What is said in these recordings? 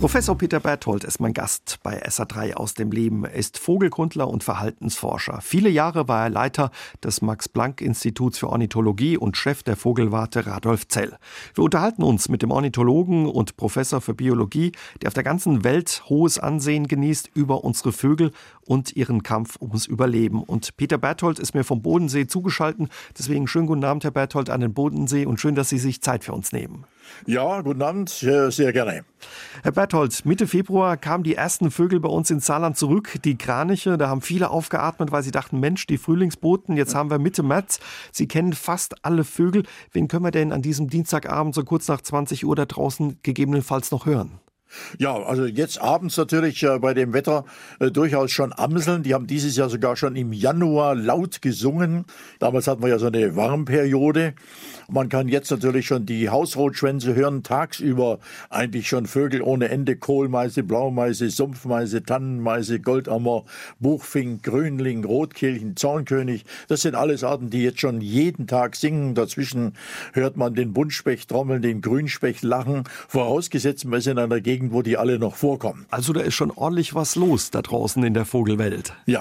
Professor Peter Berthold ist mein Gast bei SA3 aus dem Leben. Er ist Vogelkundler und Verhaltensforscher. Viele Jahre war er Leiter des Max-Planck-Instituts für Ornithologie und Chef der Vogelwarte Radolf Zell. Wir unterhalten uns mit dem Ornithologen und Professor für Biologie, der auf der ganzen Welt hohes Ansehen genießt über unsere Vögel und ihren Kampf ums Überleben. Und Peter Berthold ist mir vom Bodensee zugeschaltet. Deswegen schönen guten Abend, Herr Berthold, an den Bodensee und schön, dass Sie sich Zeit für uns nehmen. Ja, guten Abend, sehr gerne. Herr Berthold, Mitte Februar kamen die ersten Vögel bei uns ins Saarland zurück, die Kraniche. Da haben viele aufgeatmet, weil sie dachten, Mensch, die Frühlingsboten, jetzt haben wir Mitte März. Sie kennen fast alle Vögel. Wen können wir denn an diesem Dienstagabend so kurz nach 20 Uhr da draußen gegebenenfalls noch hören? Ja, also jetzt abends natürlich äh, bei dem Wetter äh, durchaus schon Amseln. Die haben dieses Jahr sogar schon im Januar laut gesungen. Damals hatten wir ja so eine Warmperiode. Man kann jetzt natürlich schon die Hausrotschwänze hören, tagsüber eigentlich schon Vögel ohne Ende, Kohlmeise, Blaumeise, Sumpfmeise, Tannenmeise, Goldammer, Buchfink, Grünling, Rotkehlchen, Zornkönig. Das sind alles Arten, die jetzt schon jeden Tag singen. Dazwischen hört man den Buntspecht trommeln, den Grünspecht lachen, vorausgesetzt man ist in einer Gegend, wo die alle noch vorkommen. Also da ist schon ordentlich was los da draußen in der Vogelwelt. Ja,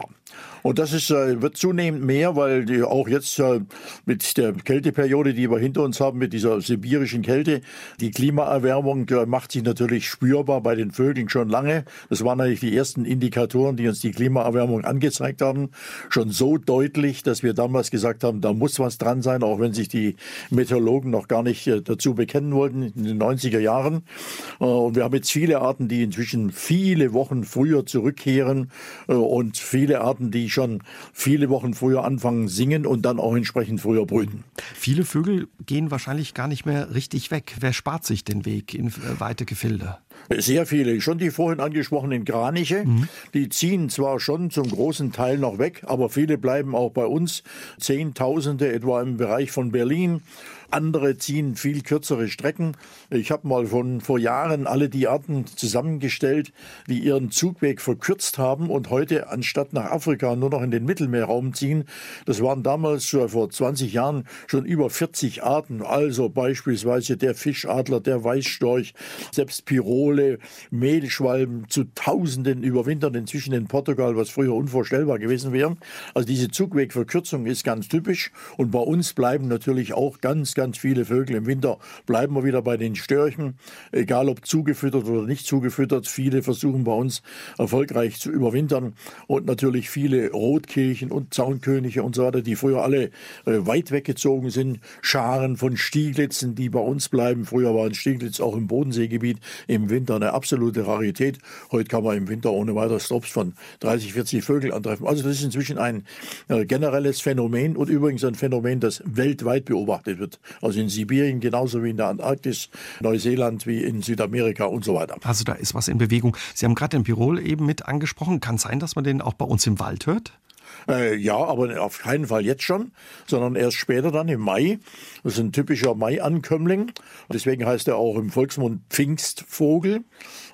und das ist, äh, wird zunehmend mehr, weil die auch jetzt äh, mit der Kälteperiode, die wir hinter uns haben, mit dieser sibirischen Kälte, die Klimaerwärmung äh, macht sich natürlich spürbar bei den Vögeln schon lange. Das waren eigentlich die ersten Indikatoren, die uns die Klimaerwärmung angezeigt haben. Schon so deutlich, dass wir damals gesagt haben, da muss was dran sein, auch wenn sich die Meteorologen noch gar nicht dazu bekennen wollten in den 90er Jahren. Und wir haben jetzt viele Arten, die inzwischen viele Wochen früher zurückkehren und viele Arten, die schon viele Wochen früher anfangen singen und dann auch entsprechend früher brüten. Viele Vögel gehen wahrscheinlich gar nicht mehr richtig weg. Wer spart sich den Weg in äh, weite Gefilde? Sehr viele. Schon die vorhin angesprochenen Kraniche, mhm. die ziehen zwar schon zum großen Teil noch weg, aber viele bleiben auch bei uns. Zehntausende etwa im Bereich von Berlin andere ziehen viel kürzere Strecken. Ich habe mal von vor Jahren alle die Arten zusammengestellt, die ihren Zugweg verkürzt haben und heute anstatt nach Afrika nur noch in den Mittelmeerraum ziehen. Das waren damals vor 20 Jahren schon über 40 Arten. Also beispielsweise der Fischadler, der Weißstorch, selbst Pirole, Mehlschwalben zu Tausenden überwintern inzwischen in Portugal, was früher unvorstellbar gewesen wäre. Also diese Zugwegverkürzung ist ganz typisch und bei uns bleiben natürlich auch ganz ganz viele Vögel. Im Winter bleiben wir wieder bei den Störchen, egal ob zugefüttert oder nicht zugefüttert. Viele versuchen bei uns erfolgreich zu überwintern und natürlich viele Rotkehlchen und Zaunkönige und so weiter, die früher alle äh, weit weggezogen sind. Scharen von Stieglitzen, die bei uns bleiben. Früher waren Stieglitz auch im Bodenseegebiet im Winter eine absolute Rarität. Heute kann man im Winter ohne weiteres Stops von 30, 40 Vögel antreffen. Also das ist inzwischen ein äh, generelles Phänomen und übrigens ein Phänomen, das weltweit beobachtet wird. Also in Sibirien genauso wie in der Antarktis, Neuseeland wie in Südamerika und so weiter. Also da ist was in Bewegung. Sie haben gerade den Pirol eben mit angesprochen. Kann es sein, dass man den auch bei uns im Wald hört? Äh, ja, aber auf keinen Fall jetzt schon, sondern erst später dann im Mai. Das ist ein typischer Mai-Ankömmling. Deswegen heißt er auch im Volksmund Pfingstvogel.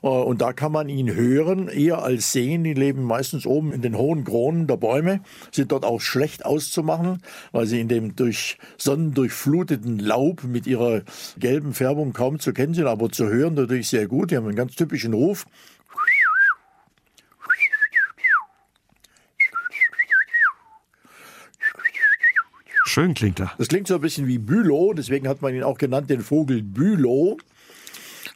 Äh, und da kann man ihn hören, eher als sehen. Die leben meistens oben in den hohen Kronen der Bäume, sind dort auch schlecht auszumachen, weil sie in dem durch Sonnen durchfluteten Laub mit ihrer gelben Färbung kaum zu kennen sind, aber zu hören natürlich sehr gut. Die haben einen ganz typischen Ruf. Schön klingt er. Das klingt so ein bisschen wie Bülow, deswegen hat man ihn auch genannt, den Vogel Bülow.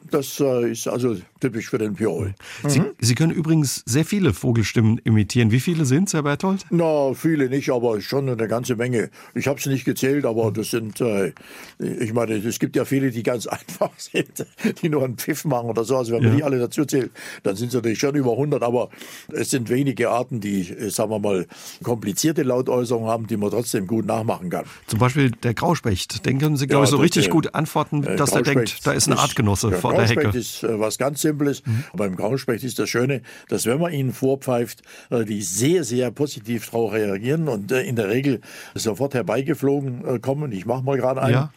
Das äh, ist also typisch für den Pirol. Sie, mhm. Sie, können übrigens sehr viele Vogelstimmen imitieren. Wie viele sind es, Herr Berthold? Na, viele nicht, aber schon eine ganze Menge. Ich habe es nicht gezählt, aber das sind, äh, ich meine, es gibt ja viele, die ganz einfach sind, die nur einen Pfiff machen oder so. Also wenn man ja. die alle dazu zählt, dann sind es natürlich schon über 100, aber es sind wenige Arten, die, äh, sagen wir mal, komplizierte Lautäußerungen haben, die man trotzdem gut nachmachen kann. Zum Beispiel der Grauspecht. Den können Sie, glaube ja, ich, so richtig gut antworten, äh, dass er denkt, da ist eine Artgenosse ja, vor der Hecke. ist äh, was ganz Simples. Mhm. Beim Grauspecht ist das Schöne, dass wenn man ihnen vorpfeift, äh, die sehr, sehr positiv darauf reagieren und äh, in der Regel sofort herbeigeflogen äh, kommen. Ich mache mal gerade einen. Ja.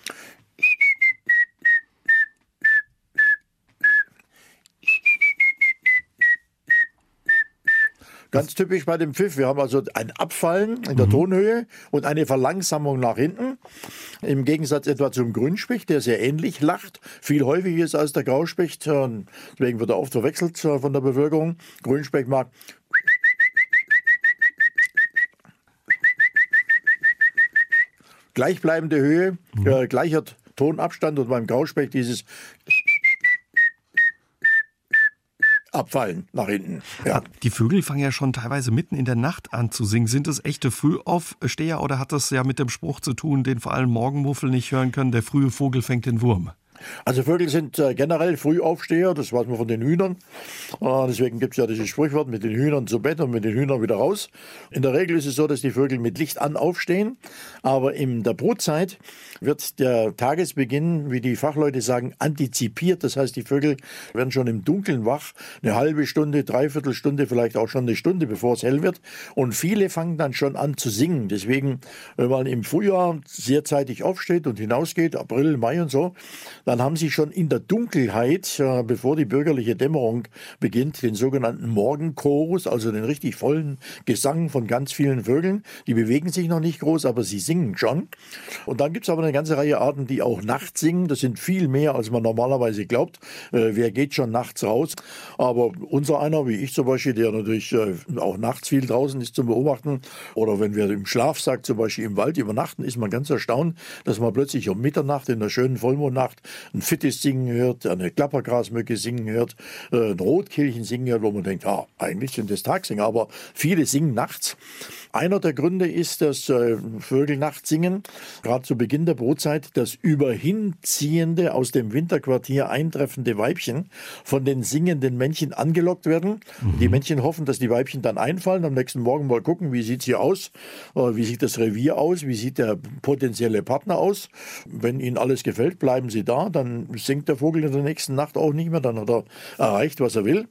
Ganz typisch bei dem Pfiff. Wir haben also ein Abfallen in der mhm. Tonhöhe und eine Verlangsamung nach hinten. Im Gegensatz etwa zum Grünspecht, der sehr ähnlich lacht, viel häufiger ist als der Grauspecht. Deswegen wird er oft verwechselt von der Bevölkerung. Grünspecht mag gleichbleibende Höhe, mhm. äh, gleicher Tonabstand und beim Grauspecht dieses abfallen nach hinten. Ja. Die Vögel fangen ja schon teilweise mitten in der Nacht an zu singen. Sind es echte Frühaufsteher oder hat das ja mit dem Spruch zu tun, den vor allem Morgenmuffel nicht hören können, der frühe Vogel fängt den Wurm? Also Vögel sind äh, generell Frühaufsteher, das weiß man von den Hühnern. Äh, deswegen gibt es ja dieses Sprichwort mit den Hühnern zu Bett und mit den Hühnern wieder raus. In der Regel ist es so, dass die Vögel mit Licht an aufstehen, aber in der Brutzeit wird der Tagesbeginn, wie die Fachleute sagen, antizipiert. Das heißt, die Vögel werden schon im Dunkeln wach, eine halbe Stunde, dreiviertel Stunde, vielleicht auch schon eine Stunde, bevor es hell wird. Und viele fangen dann schon an zu singen. Deswegen, wenn man im Frühjahr sehr zeitig aufsteht und hinausgeht, April, Mai und so, dann haben sie schon in der Dunkelheit, äh, bevor die bürgerliche Dämmerung beginnt, den sogenannten Morgenchorus, also den richtig vollen Gesang von ganz vielen Vögeln. Die bewegen sich noch nicht groß, aber sie singen schon. Und dann gibt es aber eine ganze Reihe Arten, die auch nachts singen. Das sind viel mehr, als man normalerweise glaubt. Äh, wer geht schon nachts raus? Aber unser einer, wie ich zum Beispiel, der natürlich äh, auch nachts viel draußen ist zum Beobachten, oder wenn wir im Schlafsack zum Beispiel im Wald übernachten, ist man ganz erstaunt, dass man plötzlich um Mitternacht in der schönen Vollmondnacht ein Fittis singen hört, eine Klappergrasmücke singen hört, äh, ein Rotkehlchen singen hört, wo man denkt, ah, eigentlich sind das Tagsänger, aber viele singen nachts. Einer der Gründe ist, dass äh, Vögel nachts singen, gerade zu Beginn der Brutzeit, das überhinziehende, aus dem Winterquartier eintreffende Weibchen von den singenden Männchen angelockt werden. Mhm. Die Männchen hoffen, dass die Weibchen dann einfallen, am nächsten Morgen mal gucken, wie sieht sie aus, äh, wie sieht das Revier aus, wie sieht der potenzielle Partner aus. Wenn ihnen alles gefällt, bleiben sie da, dann singt der Vogel in der nächsten Nacht auch nicht mehr, dann hat er erreicht, was er will.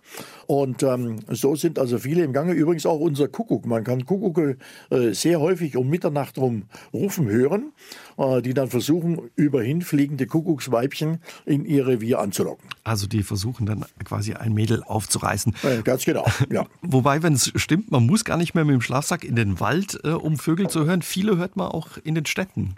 Und ähm, so sind also viele im Gange. Übrigens auch unser Kuckuck. Man kann Kuckucke äh, sehr häufig um Mitternacht rum rufen hören, äh, die dann versuchen, überhin fliegende Kuckucksweibchen in ihr Revier anzulocken. Also die versuchen dann quasi ein Mädel aufzureißen. Äh, ganz genau, ja. Wobei, wenn es stimmt, man muss gar nicht mehr mit dem Schlafsack in den Wald, äh, um Vögel zu hören. Viele hört man auch in den Städten.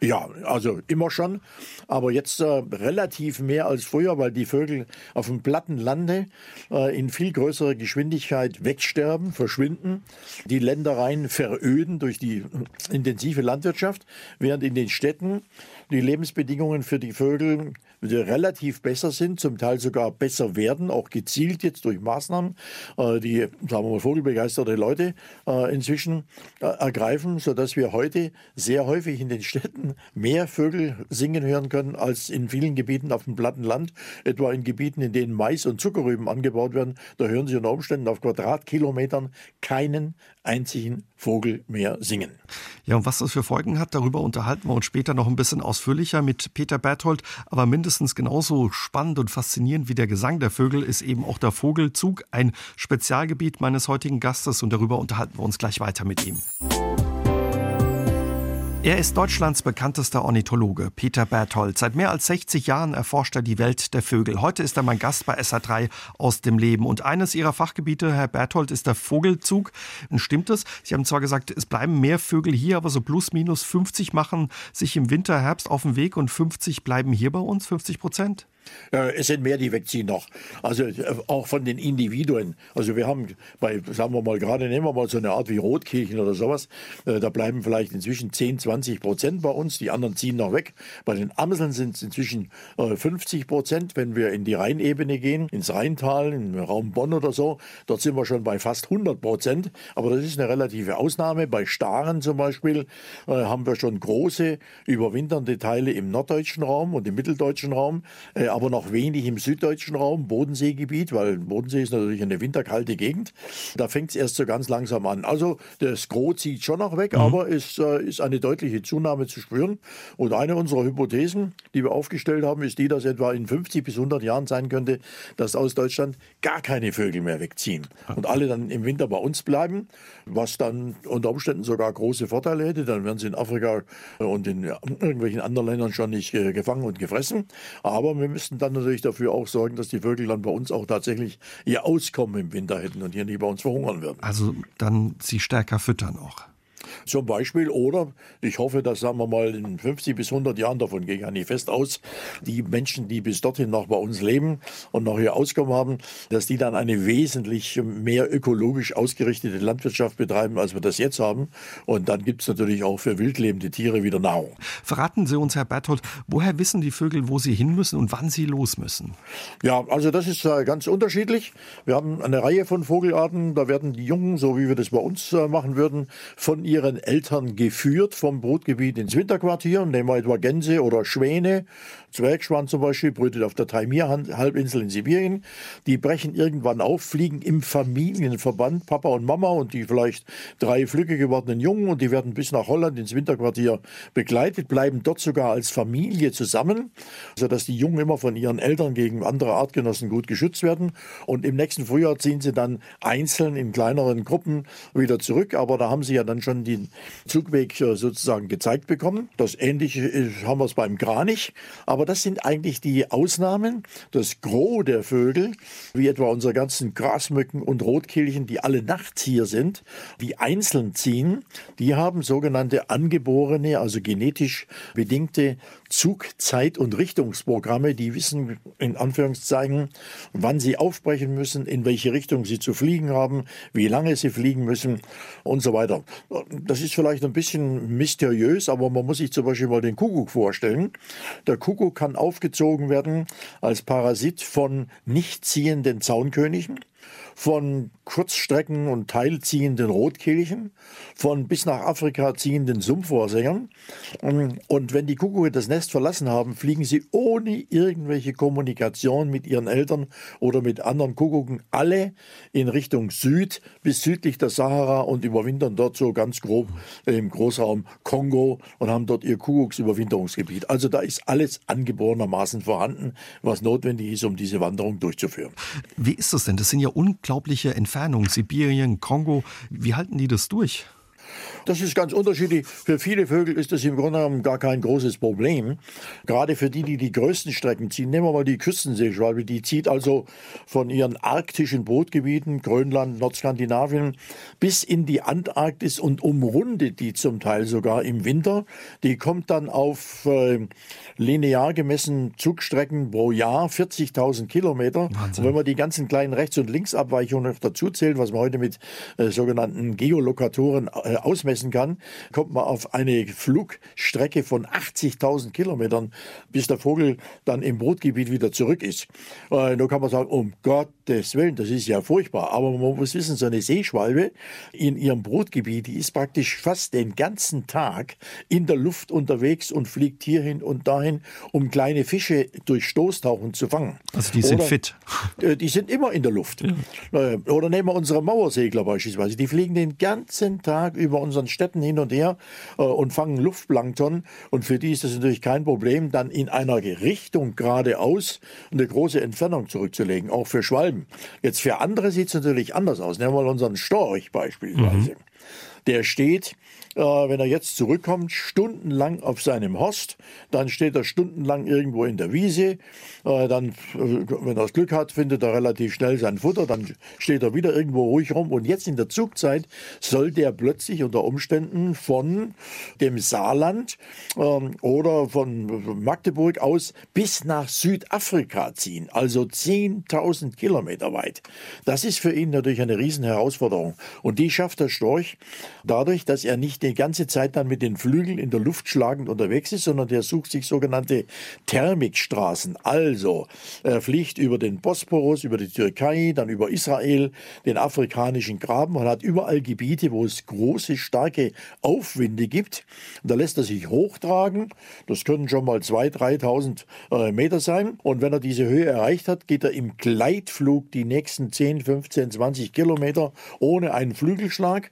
Ja, also immer schon, aber jetzt äh, relativ mehr als früher, weil die Vögel auf dem platten Lande äh, in viel größerer Geschwindigkeit wegsterben, verschwinden, die Ländereien veröden durch die intensive Landwirtschaft, während in den Städten die Lebensbedingungen für die Vögel relativ besser sind, zum Teil sogar besser werden, auch gezielt jetzt durch Maßnahmen, äh, die, sagen wir mal, vogelbegeisterte Leute äh, inzwischen äh, ergreifen, sodass wir heute sehr häufig in den Städten mehr Vögel singen hören können als in vielen Gebieten auf dem platten Land, etwa in Gebieten, in denen Mais und Zuckerrüben angebaut werden. Da hören Sie unter Umständen auf Quadratkilometern keinen einzigen Vogel mehr singen. Ja, und was das für Folgen hat, darüber unterhalten wir uns später noch ein bisschen ausführlicher mit Peter Berthold. Aber mindestens genauso spannend und faszinierend wie der Gesang der Vögel ist eben auch der Vogelzug, ein Spezialgebiet meines heutigen Gastes. Und darüber unterhalten wir uns gleich weiter mit ihm. Er ist Deutschlands bekanntester Ornithologe, Peter Berthold. Seit mehr als 60 Jahren erforscht er die Welt der Vögel. Heute ist er mein Gast bei SA3 aus dem Leben. Und eines Ihrer Fachgebiete, Herr Berthold, ist der Vogelzug. Stimmt es? Sie haben zwar gesagt, es bleiben mehr Vögel hier, aber so plus minus 50 machen sich im Winter, Herbst auf den Weg und 50 bleiben hier bei uns, 50 Prozent? Äh, es sind mehr, die wegziehen noch. Also äh, auch von den Individuen. Also wir haben bei, sagen wir mal, gerade nehmen wir mal so eine Art wie Rotkirchen oder sowas, äh, da bleiben vielleicht inzwischen 10, 20 Prozent bei uns, die anderen ziehen noch weg. Bei den Amseln sind es inzwischen 50 Prozent, wenn wir in die Rheinebene gehen, ins Rheintal, im Raum Bonn oder so, dort sind wir schon bei fast 100 Prozent. Aber das ist eine relative Ausnahme. Bei Staren zum Beispiel haben wir schon große überwinternde Teile im norddeutschen Raum und im mitteldeutschen Raum aber noch wenig im süddeutschen Raum, Bodenseegebiet, weil Bodensee ist natürlich eine winterkalte Gegend. Da fängt es erst so ganz langsam an. Also das Gros zieht schon noch weg, mhm. aber es äh, ist eine deutliche Zunahme zu spüren. Und eine unserer Hypothesen, die wir aufgestellt haben, ist die, dass etwa in 50 bis 100 Jahren sein könnte, dass aus Deutschland gar keine Vögel mehr wegziehen und alle dann im Winter bei uns bleiben, was dann unter Umständen sogar große Vorteile hätte. Dann werden sie in Afrika und in irgendwelchen anderen Ländern schon nicht äh, gefangen und gefressen. Aber wir müssen müssten dann natürlich dafür auch sorgen, dass die Vögel dann bei uns auch tatsächlich ihr Auskommen im Winter hätten und hier nicht bei uns verhungern würden. Also dann sie stärker füttern auch. Zum Beispiel. Oder ich hoffe, dass, sagen wir mal, in 50 bis 100 Jahren, davon gehe ich ja nicht fest aus, die Menschen, die bis dorthin noch bei uns leben und noch hier Auskommen haben, dass die dann eine wesentlich mehr ökologisch ausgerichtete Landwirtschaft betreiben, als wir das jetzt haben. Und dann gibt es natürlich auch für wildlebende Tiere wieder Nahrung. Verraten Sie uns, Herr Berthold, woher wissen die Vögel, wo sie hin müssen und wann sie los müssen? Ja, also das ist äh, ganz unterschiedlich. Wir haben eine Reihe von Vogelarten. Da werden die Jungen, so wie wir das bei uns äh, machen würden, von ihren Eltern geführt vom Brutgebiet ins Winterquartier. Nehmen wir etwa Gänse oder Schwäne. Zwergschwan zum Beispiel brütet auf der Taimir-Halbinsel in Sibirien. Die brechen irgendwann auf, fliegen im Familienverband, Papa und Mama und die vielleicht drei flügge gewordenen Jungen und die werden bis nach Holland ins Winterquartier begleitet, bleiben dort sogar als Familie zusammen, sodass die Jungen immer von ihren Eltern gegen andere Artgenossen gut geschützt werden. Und im nächsten Frühjahr ziehen sie dann einzeln in kleineren Gruppen wieder zurück. Aber da haben sie ja dann schon den Zugweg äh, sozusagen gezeigt bekommen. Das Ähnliche haben wir es beim Kranich. Aber das sind eigentlich die Ausnahmen. Das Gros der Vögel, wie etwa unsere ganzen Grasmücken und Rotkehlchen, die alle nachts hier sind, die einzeln ziehen, die haben sogenannte angeborene, also genetisch bedingte Zugzeit- und Richtungsprogramme, die wissen in Anführungszeichen, wann sie aufbrechen müssen, in welche Richtung sie zu fliegen haben, wie lange sie fliegen müssen und so weiter. Das ist vielleicht ein bisschen mysteriös, aber man muss sich zum Beispiel mal den Kuckuck vorstellen. Der Kuckuck kann aufgezogen werden als Parasit von nicht ziehenden Zaunkönigen von Kurzstrecken- und teilziehenden Rotkehlchen, von bis nach Afrika ziehenden Sumpfohrsängern. Und wenn die Kuckucke das Nest verlassen haben, fliegen sie ohne irgendwelche Kommunikation mit ihren Eltern oder mit anderen Kuckucken alle in Richtung Süd bis südlich der Sahara und überwintern dort so ganz grob im Großraum Kongo und haben dort ihr Kuckucksüberwinterungsgebiet. Also da ist alles angeborenermaßen vorhanden, was notwendig ist, um diese Wanderung durchzuführen. Wie ist das denn? Das sind ja unglaubliche Entfernungen. Sibirien, Kongo. Wie halten die das durch? Das ist ganz unterschiedlich. Für viele Vögel ist das im Grunde genommen gar kein großes Problem. Gerade für die, die die größten Strecken ziehen. Nehmen wir mal die Küstenseeschwalbe. Die zieht also von ihren arktischen Brutgebieten, Grönland, Nordskandinavien, bis in die Antarktis und umrundet die zum Teil sogar im Winter. Die kommt dann auf äh, linear gemessen Zugstrecken pro Jahr 40.000 Kilometer. Wahnsinn. Und wenn man die ganzen kleinen Rechts- und Linksabweichungen noch dazu zählt, was man heute mit äh, sogenannten Geolokatoren äh, ausmessen kann, kommt man auf eine Flugstrecke von 80.000 Kilometern, bis der Vogel dann im Brutgebiet wieder zurück ist. Äh, da kann man sagen, um Gottes Willen, das ist ja furchtbar. Aber man muss wissen, so eine Seeschwalbe in ihrem Brutgebiet, die ist praktisch fast den ganzen Tag in der Luft unterwegs und fliegt hierhin und dahin, um kleine Fische durch Stoßtauchen zu fangen. Also die sind Oder, fit. äh, Die sind immer in der Luft. Äh, Oder nehmen wir unsere Mauersegler beispielsweise. Die fliegen den ganzen Tag über unseren Städten hin und her äh, und fangen Luftplankton. Und für die ist das natürlich kein Problem, dann in einer Richtung geradeaus eine große Entfernung zurückzulegen, auch für Schwalben. Jetzt für andere sieht es natürlich anders aus. Nehmen wir mal unseren Storch beispielsweise. Der steht, äh, wenn er jetzt zurückkommt, stundenlang auf seinem Horst, dann steht er stundenlang irgendwo in der Wiese, äh, dann, äh, wenn er das Glück hat, findet er relativ schnell sein Futter, dann steht er wieder irgendwo ruhig rum. Und jetzt in der Zugzeit soll der plötzlich unter Umständen von dem Saarland ähm, oder von Magdeburg aus bis nach Südafrika ziehen, also 10.000 Kilometer weit. Das ist für ihn natürlich eine Riesenherausforderung. Und die schafft der Storch dadurch, dass er nicht die ganze Zeit dann mit den Flügeln in der Luft schlagend unterwegs ist, sondern der sucht sich sogenannte Thermikstraßen. Also, er fliegt über den Bosporus, über die Türkei, dann über Israel, den afrikanischen Graben und hat überall Gebiete, wo es große, starke Aufwinde gibt. Und da lässt er sich hochtragen. Das können schon mal 2.000, 3.000 äh, Meter sein. Und wenn er diese Höhe erreicht hat, geht er im Gleitflug die nächsten 10, 15, 20 Kilometer ohne einen Flügelschlag.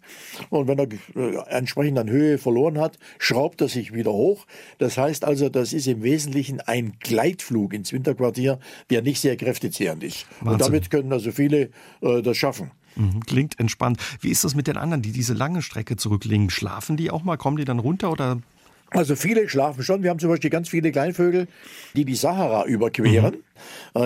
Und wenn er äh, entsprechend an Höhe verloren hat, schraubt er sich wieder hoch. Das heißt also, das ist im Wesentlichen ein Gleitflug ins Winterquartier, der nicht sehr kräftezehrend ist. Und Wahnsinn. damit können also viele äh, das schaffen. Mhm, Klingt entspannt. Wie ist das mit den anderen, die diese lange Strecke zurücklegen? Schlafen die auch mal? Kommen die dann runter oder Also viele schlafen schon. Wir haben zum Beispiel ganz viele Kleinvögel, die die Sahara überqueren. Äh,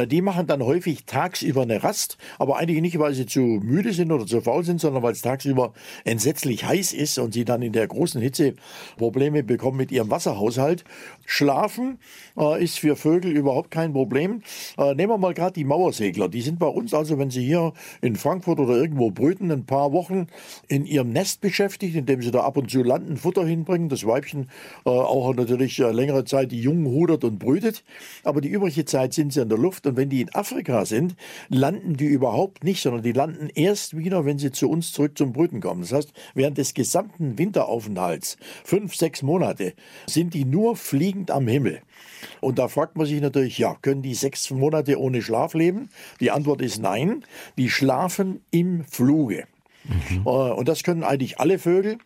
die machen dann häufig tagsüber eine Rast, aber eigentlich nicht, weil sie zu müde sind oder zu faul sind, sondern weil es tagsüber entsetzlich heiß ist und sie dann in der großen Hitze Probleme bekommen mit ihrem Wasserhaushalt. Schlafen äh, ist für Vögel überhaupt kein Problem. Äh, nehmen wir mal gerade die Mauersegler. Die sind bei uns also, wenn sie hier in Frankfurt oder irgendwo brüten, ein paar Wochen in ihrem Nest beschäftigt, indem sie da ab und zu landen, Futter hinbringen. Das Weibchen äh, auch natürlich äh, längere Zeit die Jungen hudert und brütet. Aber die übrige Zeit sind sie in der Luft. Und wenn die in Afrika sind, landen die überhaupt nicht, sondern die landen erst wieder, wenn sie zu uns zurück zum Brüten kommen. Das heißt, während des gesamten Winteraufenthalts, fünf, sechs Monate, sind die nur fliegend am Himmel. Und da fragt man sich natürlich, ja, können die sechs Monate ohne Schlaf leben? Die Antwort ist nein. Die schlafen im Fluge. Mhm. Und das können eigentlich alle Vögel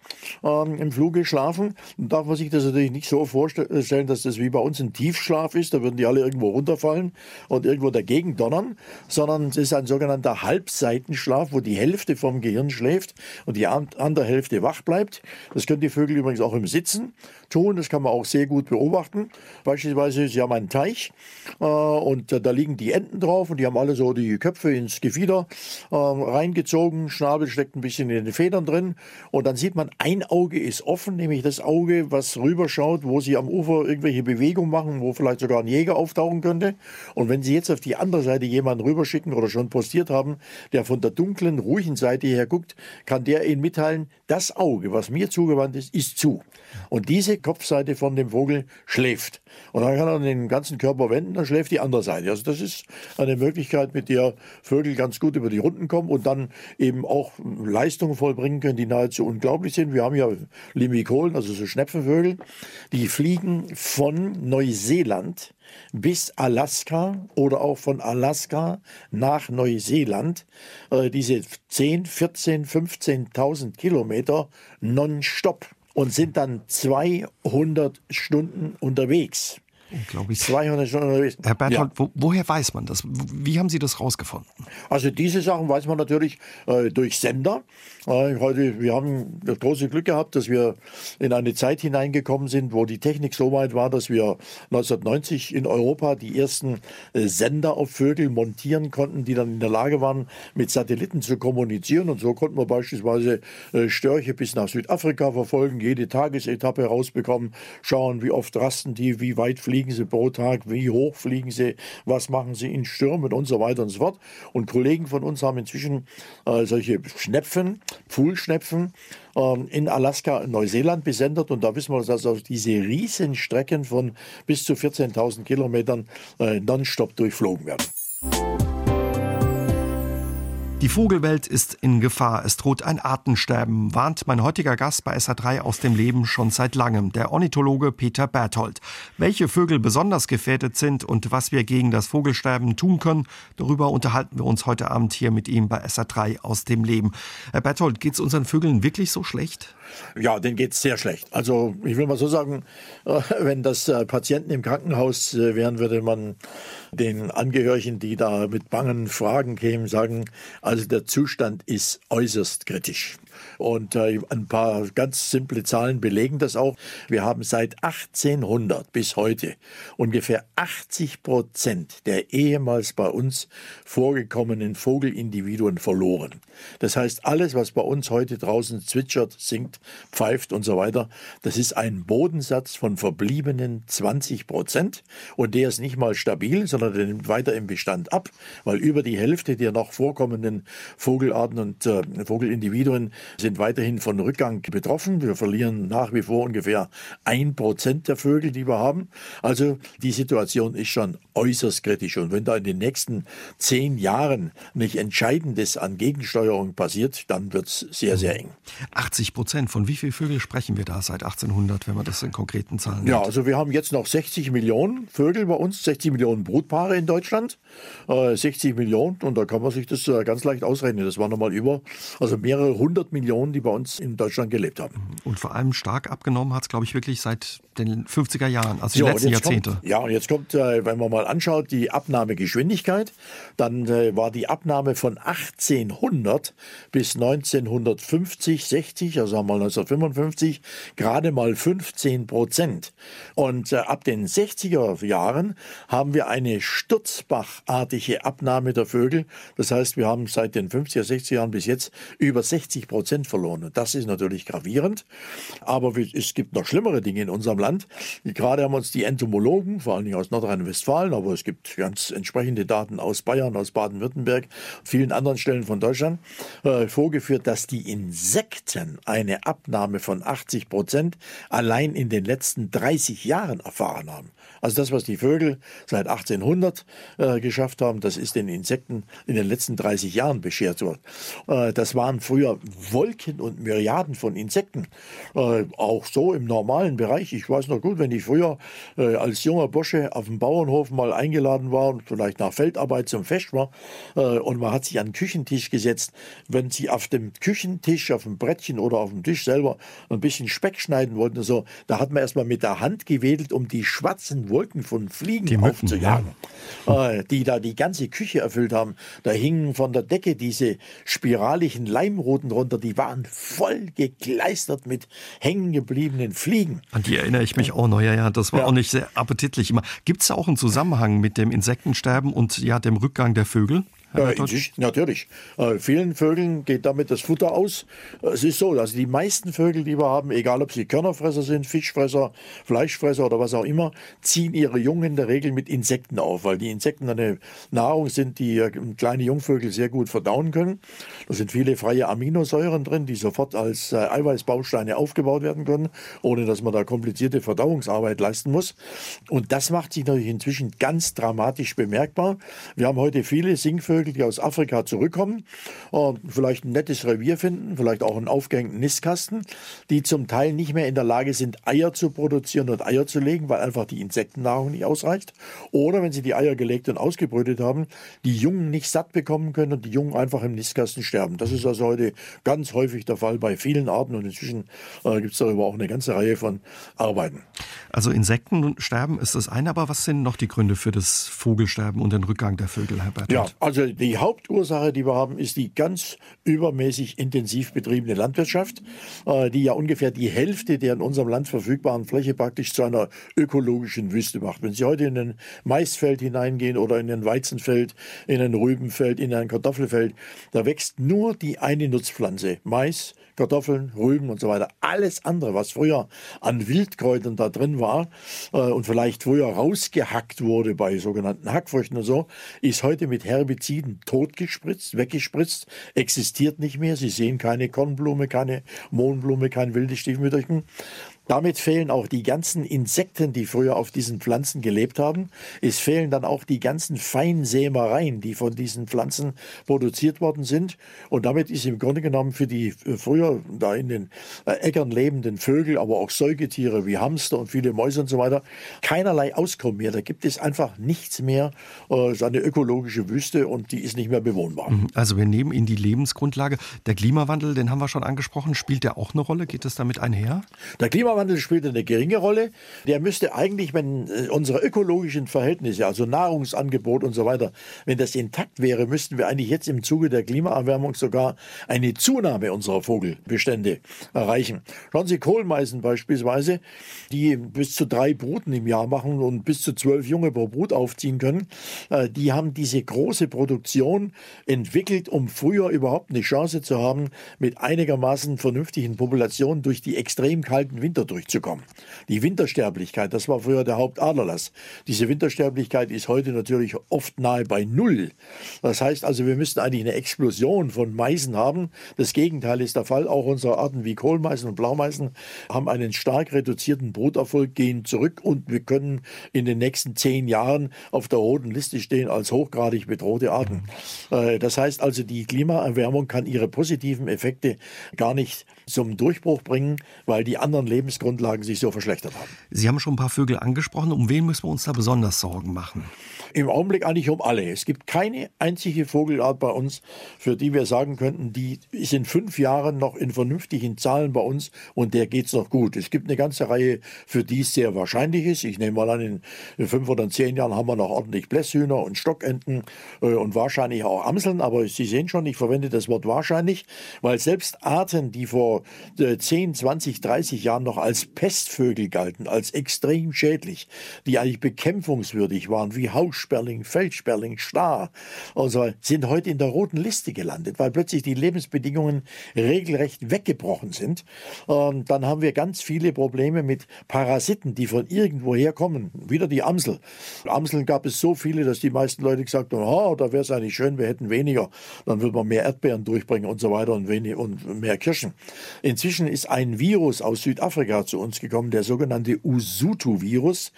ähm, im Fluge schlafen. Dann darf man sich das natürlich nicht so vorstellen, dass das wie bei uns ein Tiefschlaf ist, da würden die alle irgendwo runterfallen und irgendwo dagegen donnern, sondern es ist ein sogenannter Halbseitenschlaf, wo die Hälfte vom Gehirn schläft und die andere Hälfte wach bleibt. Das können die Vögel übrigens auch im Sitzen tun, das kann man auch sehr gut beobachten. Beispielsweise, sie haben einen Teich äh, und da liegen die Enten drauf und die haben alle so die Köpfe ins Gefieder äh, reingezogen, Schnabel steckt ein bisschen in den Federn drin. Und dann sieht man, ein Auge ist offen, nämlich das Auge, was rüberschaut, wo sie am Ufer irgendwelche Bewegungen machen, wo vielleicht sogar ein Jäger auftauchen könnte. Und wenn sie jetzt auf die andere Seite jemanden rüberschicken oder schon postiert haben, der von der dunklen, ruhigen Seite her guckt, kann der ihnen mitteilen, das Auge, was mir zugewandt ist, ist zu. Und diese Kopfseite von dem Vogel schläft. Und dann kann er den ganzen Körper wenden, dann schläft die andere Seite. Also das ist eine Möglichkeit, mit der Vögel ganz gut über die Runden kommen und dann eben auch Leistungen vollbringen können, die nahezu unglaublich sind. Wir haben ja Limikolen, also so Schnepfenvögel, die fliegen von Neuseeland bis Alaska oder auch von Alaska nach Neuseeland. Äh, diese 10, 14, 15.000 Kilometer nonstop und sind dann 200 Stunden unterwegs. Unglaublich. 200 Stunden unterwegs. Herr Berthold, ja. wo, woher weiß man das? Wie haben Sie das rausgefunden? Also diese Sachen weiß man natürlich äh, durch Sender. Äh, heute, wir haben das große Glück gehabt, dass wir in eine Zeit hineingekommen sind, wo die Technik so weit war, dass wir 1990 in Europa die ersten äh, Sender auf Vögel montieren konnten, die dann in der Lage waren, mit Satelliten zu kommunizieren. Und so konnten wir beispielsweise äh, Störche bis nach Südafrika verfolgen, jede Tagesetappe rausbekommen, schauen, wie oft rasten die, wie weit fliegen fliegen sie pro Tag, wie hoch fliegen sie, was machen sie in Stürmen und so weiter und so fort. Und Kollegen von uns haben inzwischen äh, solche Schnepfen, Pfuhlschnepfen, äh, in Alaska Neuseeland besendet. Und da wissen wir, dass auf diese riesen Strecken von bis zu 14.000 Kilometern äh, nonstop durchflogen werden. Die Vogelwelt ist in Gefahr. Es droht ein Artensterben, warnt mein heutiger Gast bei SA3 aus dem Leben schon seit langem, der Ornithologe Peter Berthold. Welche Vögel besonders gefährdet sind und was wir gegen das Vogelsterben tun können, darüber unterhalten wir uns heute Abend hier mit ihm bei SA3 aus dem Leben. Herr Berthold, geht es unseren Vögeln wirklich so schlecht? Ja, denen geht es sehr schlecht. Also ich will mal so sagen, äh, wenn das äh, Patienten im Krankenhaus äh, wären, würde man den Angehörigen, die da mit bangen Fragen kämen, sagen, also der Zustand ist äußerst kritisch. Und ein paar ganz simple Zahlen belegen das auch. Wir haben seit 1800 bis heute ungefähr 80 Prozent der ehemals bei uns vorgekommenen Vogelindividuen verloren. Das heißt, alles, was bei uns heute draußen zwitschert, singt, pfeift und so weiter, das ist ein Bodensatz von verbliebenen 20 Prozent. Und der ist nicht mal stabil, sondern der nimmt weiter im Bestand ab, weil über die Hälfte der noch vorkommenden Vogelarten und äh, Vogelindividuen sind weiterhin von Rückgang betroffen. Wir verlieren nach wie vor ungefähr ein Prozent der Vögel, die wir haben. Also die Situation ist schon äußerst kritisch. Und wenn da in den nächsten zehn Jahren nicht Entscheidendes an Gegensteuerung passiert, dann wird es sehr, sehr eng. 80 Prozent. Von wie vielen Vögeln sprechen wir da seit 1800, wenn man das in konkreten Zahlen Ja, also wir haben jetzt noch 60 Millionen Vögel bei uns, 60 Millionen Brutpaare in Deutschland, äh, 60 Millionen und da kann man sich das äh, ganz leicht ausrechnen. Das waren nochmal über, also mehrere hundert Millionen, die bei uns in Deutschland gelebt haben. Und vor allem stark abgenommen hat es, glaube ich, wirklich seit den 50er Jahren, also die so, letzten Jahrzehnte. Kommt, ja, und jetzt kommt, äh, wenn man mal anschaut, die Abnahmegeschwindigkeit, dann äh, war die Abnahme von 1800 bis 1950, 60, also haben mal 1955, gerade mal 15 Prozent. Und äh, ab den 60er Jahren haben wir eine sturzbachartige Abnahme der Vögel. Das heißt, wir haben seit den 50er, 60er Jahren bis jetzt über 60 Prozent verloren. Und das ist natürlich gravierend. Aber es gibt noch schlimmere Dinge in unserem Land. Gerade haben uns die Entomologen, vor allen Dingen aus Nordrhein-Westfalen, aber es gibt ganz entsprechende Daten aus Bayern, aus Baden-Württemberg, vielen anderen Stellen von Deutschland, äh, vorgeführt, dass die Insekten eine Abnahme von 80 Prozent allein in den letzten 30 Jahren erfahren haben. Also das, was die Vögel seit 1800 äh, geschafft haben, das ist den Insekten in den letzten 30 Jahren beschert worden. Äh, das waren früher Wolken und Myriaden von Insekten. Äh, auch so im normalen Bereich. Ich weiß noch gut, wenn ich früher äh, als junger Bursche auf dem Bauernhof mal eingeladen war, vielleicht nach Feldarbeit zum Fest war, äh, und man hat sich an den Küchentisch gesetzt. Wenn sie auf dem Küchentisch, auf dem Brettchen oder auf dem Tisch selber ein bisschen Speck schneiden wollten, so, da hat man erstmal mit der Hand gewedelt, um die schwarzen Wolken von Fliegen die Mücken, aufzujagen, ja. äh, die da die ganze Küche erfüllt haben. Da hingen von der Decke diese spiraligen Leimruten runter, die waren voll gekleistert mit hängen gebliebenen Fliegen. An die erinnere ich mich auch noch, ja, ja, das war ja. auch nicht sehr appetitlich Gibt es auch einen Zusammenhang mit dem Insektensterben und ja dem Rückgang der Vögel? Äh, natürlich. Äh, vielen Vögeln geht damit das Futter aus. Es ist so, dass die meisten Vögel, die wir haben, egal ob sie Körnerfresser sind, Fischfresser, Fleischfresser oder was auch immer, ziehen ihre Jungen in der Regel mit Insekten auf, weil die Insekten eine Nahrung sind, die äh, kleine Jungvögel sehr gut verdauen können. Da sind viele freie Aminosäuren drin, die sofort als äh, Eiweißbausteine aufgebaut werden können, ohne dass man da komplizierte Verdauungsarbeit leisten muss. Und das macht sich natürlich inzwischen ganz dramatisch bemerkbar. Wir haben heute viele Singvögel, Vögel, die aus Afrika zurückkommen, und vielleicht ein nettes Revier finden, vielleicht auch einen aufgehängten Nistkasten, die zum Teil nicht mehr in der Lage sind, Eier zu produzieren und Eier zu legen, weil einfach die Insektennahrung nicht ausreicht. Oder wenn sie die Eier gelegt und ausgebrütet haben, die Jungen nicht satt bekommen können und die Jungen einfach im Nistkasten sterben. Das ist also heute ganz häufig der Fall bei vielen Arten und inzwischen äh, gibt es darüber auch eine ganze Reihe von Arbeiten. Also Insektensterben ist das eine, aber was sind noch die Gründe für das Vogelsterben und den Rückgang der Vögel, Herr Bertolt? Ja, also die Hauptursache, die wir haben, ist die ganz übermäßig intensiv betriebene Landwirtschaft, äh, die ja ungefähr die Hälfte der in unserem Land verfügbaren Fläche praktisch zu einer ökologischen Wüste macht. Wenn Sie heute in ein Maisfeld hineingehen oder in ein Weizenfeld, in ein Rübenfeld, in ein Kartoffelfeld, da wächst nur die eine Nutzpflanze, Mais, Kartoffeln, Rüben und so weiter. Alles andere, was früher an Wildkräutern da drin war äh, und vielleicht früher rausgehackt wurde bei sogenannten Hackfrüchten und so, ist heute mit Herbiziden totgespritzt, weggespritzt, existiert nicht mehr. Sie sehen keine Kornblume, keine Mohnblume, kein wildes Stiefmütterchen. Damit fehlen auch die ganzen Insekten, die früher auf diesen Pflanzen gelebt haben. Es fehlen dann auch die ganzen Feinsämereien, die von diesen Pflanzen produziert worden sind. Und damit ist im Grunde genommen für die äh, früher da in den äh, Äckern lebenden Vögel, aber auch Säugetiere wie Hamster und viele Mäuse und so weiter, keinerlei Auskommen mehr. Da gibt es einfach nichts mehr. Es ist eine ökologische Wüste und die ist nicht mehr bewohnbar. Mhm. Also wir nehmen in die Lebensgrundlage. Der Klimawandel, den haben wir schon angesprochen, spielt der auch eine Rolle? Geht das damit einher? Der Klimawandel Klimawandel spielt eine geringe Rolle. Der müsste eigentlich, wenn äh, unsere ökologischen Verhältnisse, also Nahrungsangebot und so weiter, wenn das intakt wäre, müssten wir eigentlich jetzt im Zuge der Klimaerwärmung sogar eine Zunahme unserer Vogelbestände erreichen. Schauen Sie Kohlmeisen beispielsweise, die bis zu drei Bruten im Jahr machen und bis zu zwölf Junge pro Brut aufziehen können. Äh, die haben diese große Produktion entwickelt, um früher überhaupt eine Chance zu haben, mit einigermaßen vernünftigen Populationen durch die extrem kalten Winter durchzukommen. Die Wintersterblichkeit, das war früher der Hauptaderlass. Diese Wintersterblichkeit ist heute natürlich oft nahe bei Null. Das heißt also, wir müssten eigentlich eine Explosion von Meisen haben. Das Gegenteil ist der Fall. Auch unsere Arten wie Kohlmeisen und Blaumeisen haben einen stark reduzierten Bruterfolg, gehen zurück und wir können in den nächsten zehn Jahren auf der roten Liste stehen als hochgradig bedrohte Arten. Äh, das heißt also, die Klimaerwärmung kann ihre positiven Effekte gar nicht zum Durchbruch bringen, weil die anderen Lebens Lebensgrundlagen sich so verschlechtert haben. Sie haben schon ein paar Vögel angesprochen. Um wen müssen wir uns da besonders Sorgen machen? Im Augenblick eigentlich um alle. Es gibt keine einzige Vogelart bei uns, für die wir sagen könnten, die ist in fünf Jahren noch in vernünftigen Zahlen bei uns und der geht es noch gut. Es gibt eine ganze Reihe, für die es sehr wahrscheinlich ist. Ich nehme mal an, in fünf oder zehn Jahren haben wir noch ordentlich Blässhühner und Stockenten äh, und wahrscheinlich auch Amseln. Aber Sie sehen schon, ich verwende das Wort wahrscheinlich, weil selbst Arten, die vor 10, 20, 30 Jahren noch als Pestvögel galten, als extrem schädlich, die eigentlich bekämpfungswürdig waren, wie Haus Sperling, Feldsperling, Star also sind heute in der roten Liste gelandet, weil plötzlich die Lebensbedingungen regelrecht weggebrochen sind. Und dann haben wir ganz viele Probleme mit Parasiten, die von irgendwoher kommen. Wieder die Amsel. Amseln gab es so viele, dass die meisten Leute gesagt haben, oh, da wäre es eigentlich schön, wir hätten weniger. Dann würde man mehr Erdbeeren durchbringen und so weiter und, wenig, und mehr Kirschen. Inzwischen ist ein Virus aus Südafrika zu uns gekommen, der sogenannte Usutu-Virus.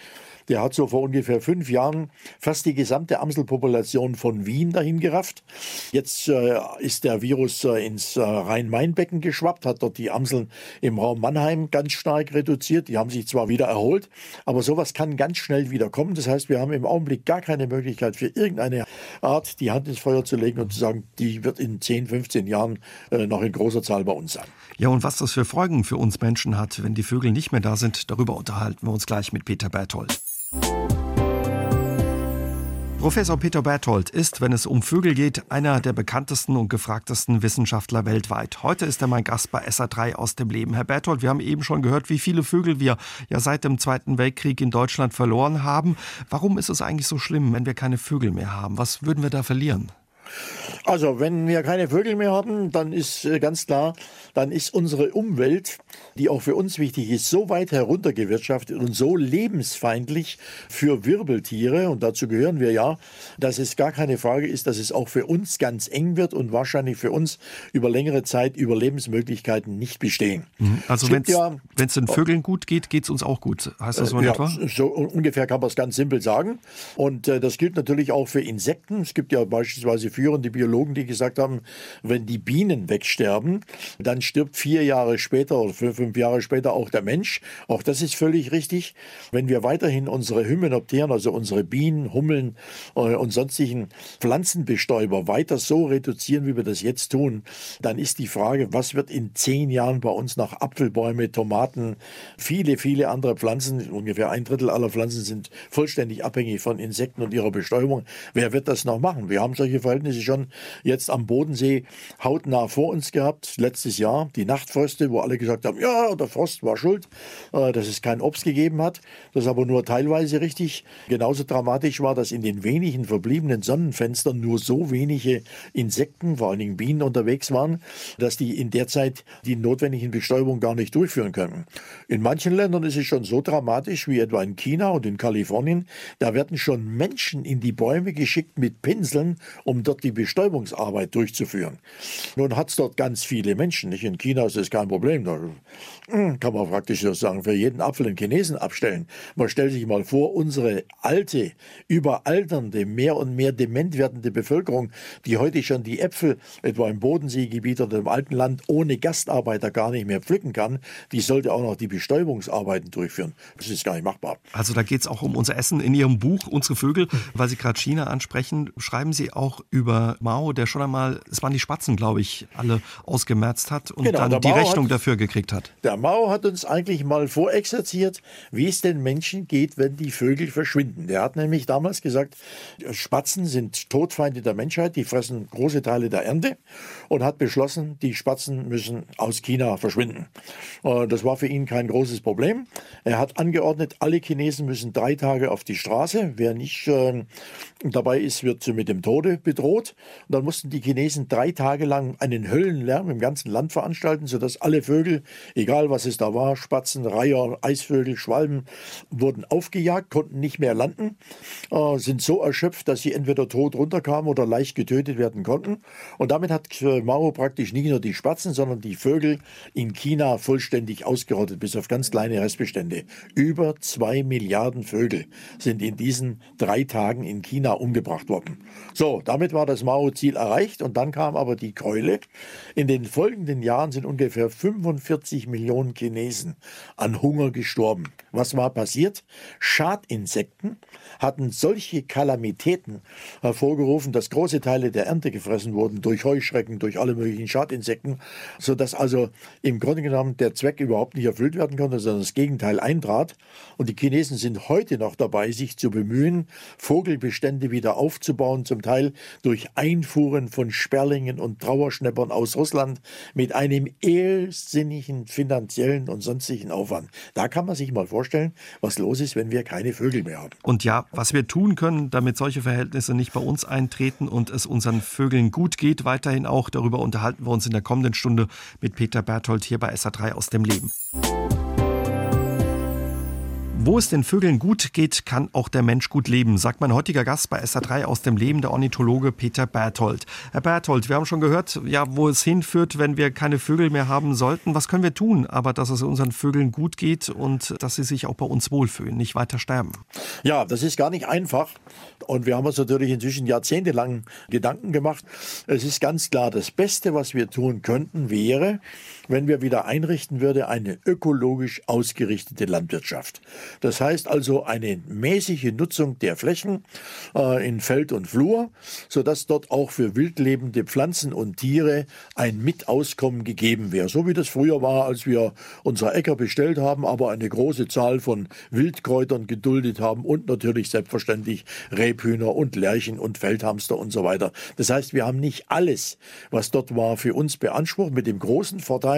Der hat so vor ungefähr fünf Jahren fast die gesamte Amselpopulation von Wien dahin gerafft. Jetzt äh, ist der Virus äh, ins äh, Rhein-Main-Becken geschwappt, hat dort die Amseln im Raum Mannheim ganz stark reduziert. Die haben sich zwar wieder erholt, aber sowas kann ganz schnell wieder kommen. Das heißt, wir haben im Augenblick gar keine Möglichkeit für irgendeine Art die Hand ins Feuer zu legen und zu sagen, die wird in 10, 15 Jahren äh, noch in großer Zahl bei uns sein. Ja, und was das für Folgen für uns Menschen hat, wenn die Vögel nicht mehr da sind, darüber unterhalten wir uns gleich mit Peter Berthold. Professor Peter Berthold ist, wenn es um Vögel geht, einer der bekanntesten und gefragtesten Wissenschaftler weltweit. Heute ist er mein Gast bei SA3 aus dem Leben. Herr Berthold, wir haben eben schon gehört, wie viele Vögel wir ja seit dem Zweiten Weltkrieg in Deutschland verloren haben. Warum ist es eigentlich so schlimm, wenn wir keine Vögel mehr haben? Was würden wir da verlieren? Also, wenn wir keine Vögel mehr haben, dann ist äh, ganz klar, dann ist unsere Umwelt, die auch für uns wichtig ist, so weit heruntergewirtschaftet und so lebensfeindlich für Wirbeltiere, und dazu gehören wir ja, dass es gar keine Frage ist, dass es auch für uns ganz eng wird und wahrscheinlich für uns über längere Zeit Überlebensmöglichkeiten nicht bestehen. Mhm. Also, wenn es ja, den Vögeln gut geht, geht es uns auch gut. Heißt das so in ja, etwa? So ungefähr kann man es ganz simpel sagen. Und äh, das gilt natürlich auch für Insekten. Es gibt ja beispielsweise führende Biologen, die gesagt haben, wenn die Bienen wegsterben, dann stirbt vier Jahre später oder fünf Jahre später auch der Mensch. Auch das ist völlig richtig. Wenn wir weiterhin unsere Hymenopteren, also unsere Bienen, Hummeln äh, und sonstigen Pflanzenbestäuber weiter so reduzieren, wie wir das jetzt tun, dann ist die Frage, was wird in zehn Jahren bei uns nach Apfelbäume, Tomaten, viele, viele andere Pflanzen, ungefähr ein Drittel aller Pflanzen sind vollständig abhängig von Insekten und ihrer Bestäubung. Wer wird das noch machen? Wir haben solche Verhältnisse Verhältnisse schon jetzt am Bodensee hautnah vor uns gehabt, letztes Jahr, die Nachtfröste, wo alle gesagt haben, ja, der Frost war schuld, äh, dass es kein Obst gegeben hat. Das aber nur teilweise richtig. Genauso dramatisch war, dass in den wenigen verbliebenen Sonnenfenstern nur so wenige Insekten, vor allen Dingen Bienen unterwegs waren, dass die in der Zeit die notwendigen Bestäubungen gar nicht durchführen können. In manchen Ländern ist es schon so dramatisch, wie etwa in China und in Kalifornien. Da werden schon Menschen in die Bäume geschickt mit Pinseln, um dort die Bestäubungsarbeit durchzuführen. Nun hat es dort ganz viele Menschen. Nicht in China ist das kein Problem. Da kann man praktisch sagen, für jeden Apfel einen Chinesen abstellen. Man stellt sich mal vor, unsere alte, überalternde, mehr und mehr dement werdende Bevölkerung, die heute schon die Äpfel, etwa im Bodenseegebiet oder im alten Land, ohne Gastarbeiter gar nicht mehr pflücken kann, die sollte auch noch die Bestäubungsarbeiten durchführen. Das ist gar nicht machbar. Also da geht es auch um unser Essen. In Ihrem Buch Unsere Vögel, weil Sie gerade China ansprechen, schreiben Sie auch über über Mao, der schon einmal, es waren die Spatzen, glaube ich, alle ausgemerzt hat und genau, dann die Mao Rechnung hat, dafür gekriegt hat. Der Mao hat uns eigentlich mal vorexerziert, wie es den Menschen geht, wenn die Vögel verschwinden. Der hat nämlich damals gesagt, Spatzen sind Todfeinde der Menschheit, die fressen große Teile der Ernte und hat beschlossen, die Spatzen müssen aus China verschwinden. Das war für ihn kein großes Problem. Er hat angeordnet, alle Chinesen müssen drei Tage auf die Straße. Wer nicht äh, dabei ist, wird mit dem Tode bedroht. Und dann mussten die Chinesen drei Tage lang einen Höllenlärm im ganzen Land veranstalten, sodass alle Vögel, egal was es da war, Spatzen, Reiher, Eisvögel, Schwalben, wurden aufgejagt, konnten nicht mehr landen, äh, sind so erschöpft, dass sie entweder tot runterkamen oder leicht getötet werden konnten. Und damit hat Mao praktisch nicht nur die Spatzen, sondern die Vögel in China vollständig ausgerottet, bis auf ganz kleine Restbestände. Über zwei Milliarden Vögel sind in diesen drei Tagen in China umgebracht worden. So, damit war war das Mao-Ziel erreicht und dann kam aber die Keule. In den folgenden Jahren sind ungefähr 45 Millionen Chinesen an Hunger gestorben. Was war passiert? Schadinsekten hatten solche Kalamitäten hervorgerufen, dass große Teile der Ernte gefressen wurden durch Heuschrecken, durch alle möglichen Schadinsekten, sodass also im Grunde genommen der Zweck überhaupt nicht erfüllt werden konnte, sondern das Gegenteil eintrat. Und die Chinesen sind heute noch dabei, sich zu bemühen, Vogelbestände wieder aufzubauen, zum Teil durch Einfuhren von Sperlingen und Trauerschneppern aus Russland mit einem irrsinnigen finanziellen und sonstigen Aufwand. Da kann man sich mal vorstellen, was los ist, wenn wir keine Vögel mehr haben. Und ja, was wir tun können, damit solche Verhältnisse nicht bei uns eintreten und es unseren Vögeln gut geht, weiterhin auch, darüber unterhalten wir uns in der kommenden Stunde mit Peter Berthold hier bei SA3 aus dem Leben. Wo es den Vögeln gut geht, kann auch der Mensch gut leben, sagt mein heutiger Gast bei SA3 aus dem Leben, der Ornithologe Peter Berthold. Herr Berthold, wir haben schon gehört, ja, wo es hinführt, wenn wir keine Vögel mehr haben sollten. Was können wir tun, aber dass es unseren Vögeln gut geht und dass sie sich auch bei uns wohlfühlen, nicht weiter sterben? Ja, das ist gar nicht einfach. Und wir haben uns natürlich inzwischen jahrzehntelang Gedanken gemacht. Es ist ganz klar, das Beste, was wir tun könnten, wäre, wenn wir wieder einrichten würde, eine ökologisch ausgerichtete Landwirtschaft. Das heißt also eine mäßige Nutzung der Flächen äh, in Feld und Flur, sodass dort auch für wildlebende Pflanzen und Tiere ein Mitauskommen gegeben wäre. So wie das früher war, als wir unsere Äcker bestellt haben, aber eine große Zahl von Wildkräutern geduldet haben und natürlich selbstverständlich Rebhühner und Lerchen und Feldhamster und so weiter. Das heißt, wir haben nicht alles, was dort war, für uns beansprucht, mit dem großen Vorteil,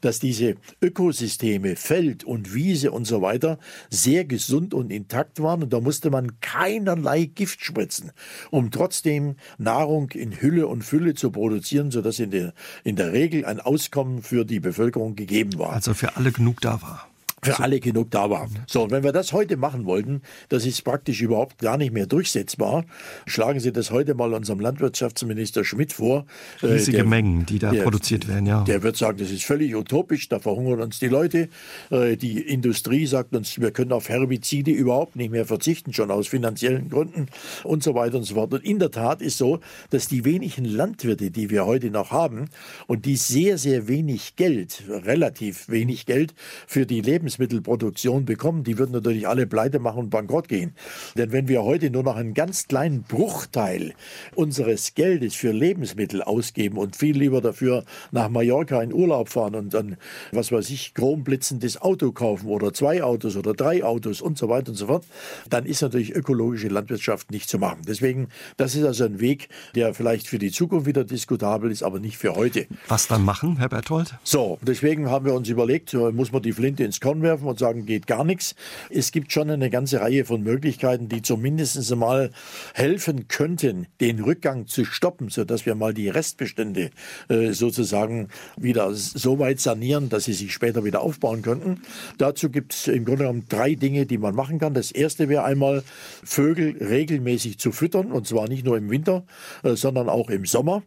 dass diese Ökosysteme, Feld und Wiese und so weiter sehr gesund und intakt waren und da musste man keinerlei Gift spritzen, um trotzdem Nahrung in Hülle und Fülle zu produzieren, sodass in der, in der Regel ein Auskommen für die Bevölkerung gegeben war. Also für alle genug da war für alle genug da war. So, und wenn wir das heute machen wollten, das ist praktisch überhaupt gar nicht mehr durchsetzbar. Schlagen Sie das heute mal unserem Landwirtschaftsminister Schmidt vor. Äh, Riesige der, Mengen, die da der, produziert werden, ja. Der wird sagen, das ist völlig utopisch, da verhungern uns die Leute. Äh, die Industrie sagt uns, wir können auf Herbizide überhaupt nicht mehr verzichten, schon aus finanziellen Gründen und so weiter und so fort. Und in der Tat ist so, dass die wenigen Landwirte, die wir heute noch haben und die sehr, sehr wenig Geld, relativ wenig Geld für die Lebens Lebensmittelproduktion bekommen, die würden natürlich alle pleite machen und bankrott gehen. Denn wenn wir heute nur noch einen ganz kleinen Bruchteil unseres Geldes für Lebensmittel ausgeben und viel lieber dafür nach Mallorca in Urlaub fahren und dann, was weiß ich, chromblitzendes Auto kaufen oder zwei Autos oder drei Autos und so weiter und so fort, dann ist natürlich ökologische Landwirtschaft nicht zu machen. Deswegen, das ist also ein Weg, der vielleicht für die Zukunft wieder diskutabel ist, aber nicht für heute. Was dann machen, Herr Berthold? So, deswegen haben wir uns überlegt, muss man die Flinte ins Korn werfen und sagen, geht gar nichts. Es gibt schon eine ganze Reihe von Möglichkeiten, die zumindest mal helfen könnten, den Rückgang zu stoppen, sodass wir mal die Restbestände äh, sozusagen wieder so weit sanieren, dass sie sich später wieder aufbauen könnten. Dazu gibt es im Grunde genommen drei Dinge, die man machen kann. Das erste wäre einmal, Vögel regelmäßig zu füttern, und zwar nicht nur im Winter, äh, sondern auch im Sommer.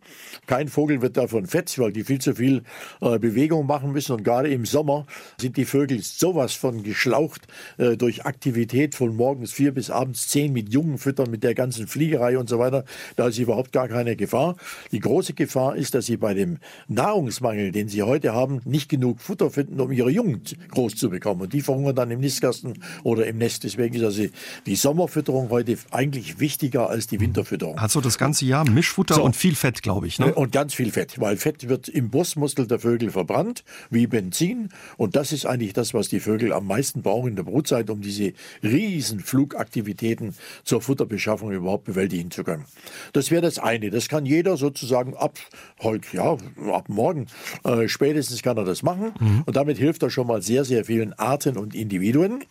Kein Vogel wird davon fett, weil die viel zu viel äh, Bewegung machen müssen. Und gerade im Sommer sind die Vögel so sowas von geschlaucht äh, durch Aktivität von morgens vier bis abends zehn mit Jungen füttern, mit der ganzen Fliegerei und so weiter. Da ist überhaupt gar keine Gefahr. Die große Gefahr ist, dass sie bei dem Nahrungsmangel, den sie heute haben, nicht genug Futter finden, um ihre Jungen groß zu bekommen. Und die verhungern dann im Nistkasten oder im Nest. Deswegen ist also die Sommerfütterung heute eigentlich wichtiger als die Winterfütterung. Also das ganze Jahr Mischfutter so. und viel Fett, glaube ich. Ne? Und ganz viel Fett, weil Fett wird im Brustmuskel der Vögel verbrannt, wie Benzin. Und das ist eigentlich das, was die die Vögel am meisten brauchen in der Brutzeit, um diese riesen Flugaktivitäten zur Futterbeschaffung überhaupt bewältigen zu können. Das wäre das eine. Das kann jeder sozusagen ab heute, ja, ab morgen äh, spätestens kann er das machen. Mhm. Und damit hilft er schon mal sehr, sehr vielen Arten und Individuen.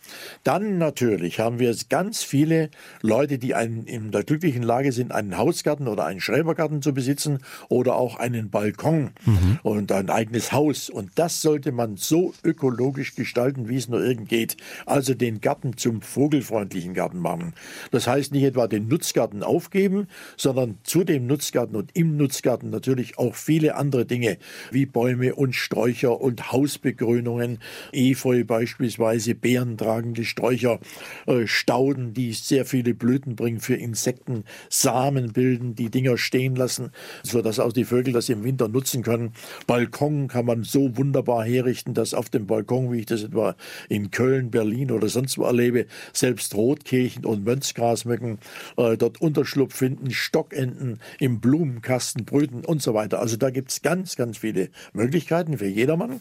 Dann natürlich haben wir ganz viele Leute, die einen, in der glücklichen Lage sind, einen Hausgarten oder einen Schrebergarten zu besitzen oder auch einen Balkon mhm. und ein eigenes Haus. Und das sollte man so ökologisch gestalten, gestalten, wie es nur irgend geht. Also den Garten zum vogelfreundlichen Garten machen. Das heißt nicht etwa den Nutzgarten aufgeben, sondern zu dem Nutzgarten und im Nutzgarten natürlich auch viele andere Dinge wie Bäume und Sträucher und Hausbegrünungen, Efeu beispielsweise, beerentragende Sträucher, äh, Stauden, die sehr viele Blüten bringen für Insekten, Samen bilden, die Dinger stehen lassen, sodass auch die Vögel das im Winter nutzen können. Balkon kann man so wunderbar herrichten, dass auf dem Balkon, wie ich das etwa in Köln, Berlin oder sonst wo erlebe, selbst Rotkehlchen und Mönchsgrasmücken äh, dort Unterschlupf finden, Stockenten im Blumenkasten brüten und so weiter. Also da gibt es ganz, ganz viele Möglichkeiten für jedermann.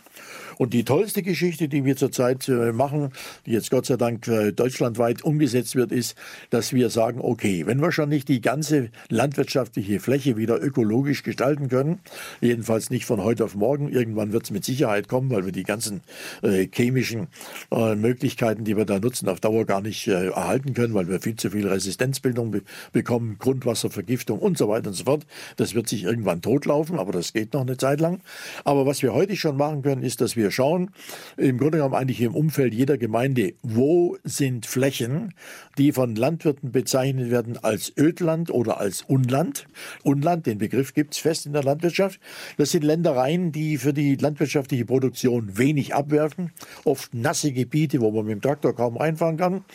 Und die tollste Geschichte, die wir zurzeit äh, machen, die jetzt Gott sei Dank äh, deutschlandweit umgesetzt wird, ist, dass wir sagen, okay, wenn wir schon nicht die ganze landwirtschaftliche Fläche wieder ökologisch gestalten können, jedenfalls nicht von heute auf morgen, irgendwann wird es mit Sicherheit kommen, weil wir die ganzen äh, chemischen äh, Möglichkeiten, die wir da nutzen, auf Dauer gar nicht äh, erhalten können, weil wir viel zu viel Resistenzbildung be bekommen, Grundwasservergiftung und so weiter und so fort. Das wird sich irgendwann totlaufen, aber das geht noch eine Zeit lang. Aber was wir heute schon machen können, ist, dass wir schauen, im Grunde genommen eigentlich im Umfeld jeder Gemeinde, wo sind Flächen, die von Landwirten bezeichnet werden als Ödland oder als Unland. Unland, den Begriff gibt es fest in der Landwirtschaft. Das sind Ländereien, die für die landwirtschaftliche Produktion wenig abwerfen, oft nasse Gebiete, wo man mit dem Traktor kaum reinfahren kann.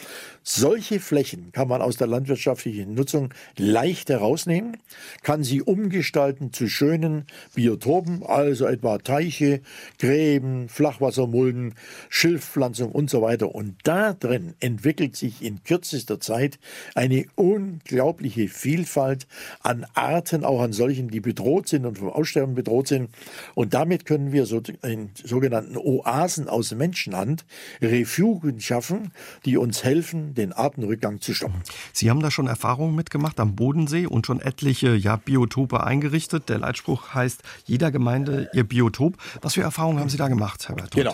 Solche Flächen kann man aus der landwirtschaftlichen Nutzung leicht herausnehmen, kann sie umgestalten zu schönen Biotopen, also etwa Teiche, Gräben, Flachwassermulden, Schilfpflanzung und so weiter. Und da drin entwickelt sich in kürzester Zeit eine unglaubliche Vielfalt an Arten, auch an solchen, die bedroht sind und vom Aussterben bedroht sind. Und damit können wir so in sogenannten Oasen aus Menschenhand Refugen schaffen, die uns helfen, den Artenrückgang zu stoppen. Sie haben da schon Erfahrungen mitgemacht am Bodensee und schon etliche ja, Biotope eingerichtet. Der Leitspruch heißt, jeder Gemeinde ihr Biotop. Was für Erfahrungen haben Sie da gemacht, Herr Bertolt?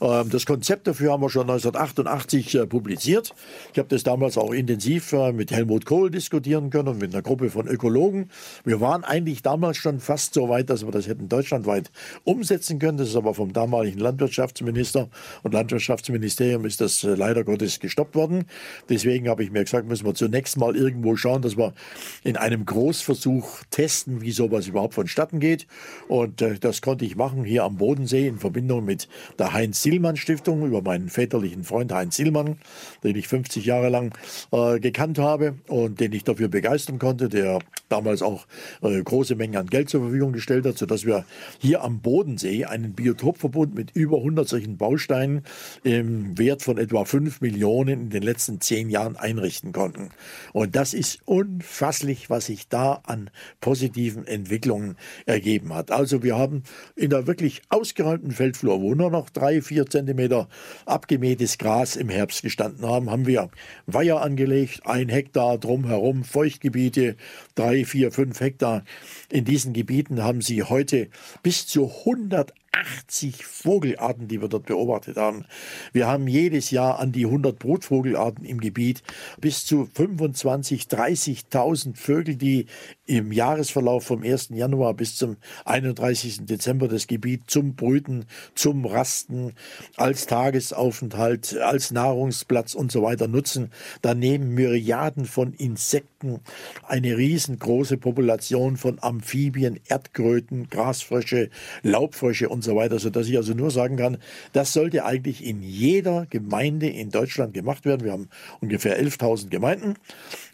Genau. Ähm, das Konzept dafür haben wir schon 1988 äh, publiziert. Ich habe das damals auch intensiv äh, mit Helmut Kohl diskutieren können und mit einer Gruppe von Ökologen. Wir waren eigentlich damals schon fast so weit, dass wir das hätten deutschlandweit umsetzen können. Das ist aber vom damaligen Landwirtschaftsminister und Landwirtschaftsministerium ist das äh, leider Gottes gestoppt worden. Deswegen habe ich mir gesagt, müssen wir zunächst mal irgendwo schauen, dass wir in einem Großversuch testen, wie sowas überhaupt vonstatten geht. Und äh, das konnte ich machen hier am Bodensee in Verbindung mit der Heinz-Sielmann-Stiftung über meinen väterlichen Freund Heinz Sielmann, den ich 50 Jahre lang äh, gekannt habe und den ich dafür begeistern konnte, der damals auch äh, große Mengen an Geld zur Verfügung gestellt hat, sodass wir hier am Bodensee einen Biotopverbund mit über 100 solchen Bausteinen im Wert von etwa 5 Millionen in den letzten letzten zehn Jahren einrichten konnten. Und das ist unfasslich, was sich da an positiven Entwicklungen ergeben hat. Also wir haben in der wirklich ausgeräumten Feldflur, wo nur noch drei, vier Zentimeter abgemähtes Gras im Herbst gestanden haben, haben wir Weiher angelegt, ein Hektar drumherum, Feuchtgebiete, drei, vier, fünf Hektar. In diesen Gebieten haben sie heute bis zu 100 80 Vogelarten, die wir dort beobachtet haben. Wir haben jedes Jahr an die 100 Brutvogelarten im Gebiet, bis zu 25, 30.000 Vögel, die im Jahresverlauf vom 1. Januar bis zum 31. Dezember das Gebiet zum Brüten, zum Rasten, als Tagesaufenthalt, als Nahrungsplatz und so weiter nutzen. Daneben Myriaden von Insekten, eine riesengroße Population von Amphibien, Erdkröten, Grasfrösche, Laubfrösche und so weiter, sodass ich also nur sagen kann, das sollte eigentlich in jeder Gemeinde in Deutschland gemacht werden. Wir haben ungefähr 11.000 Gemeinden.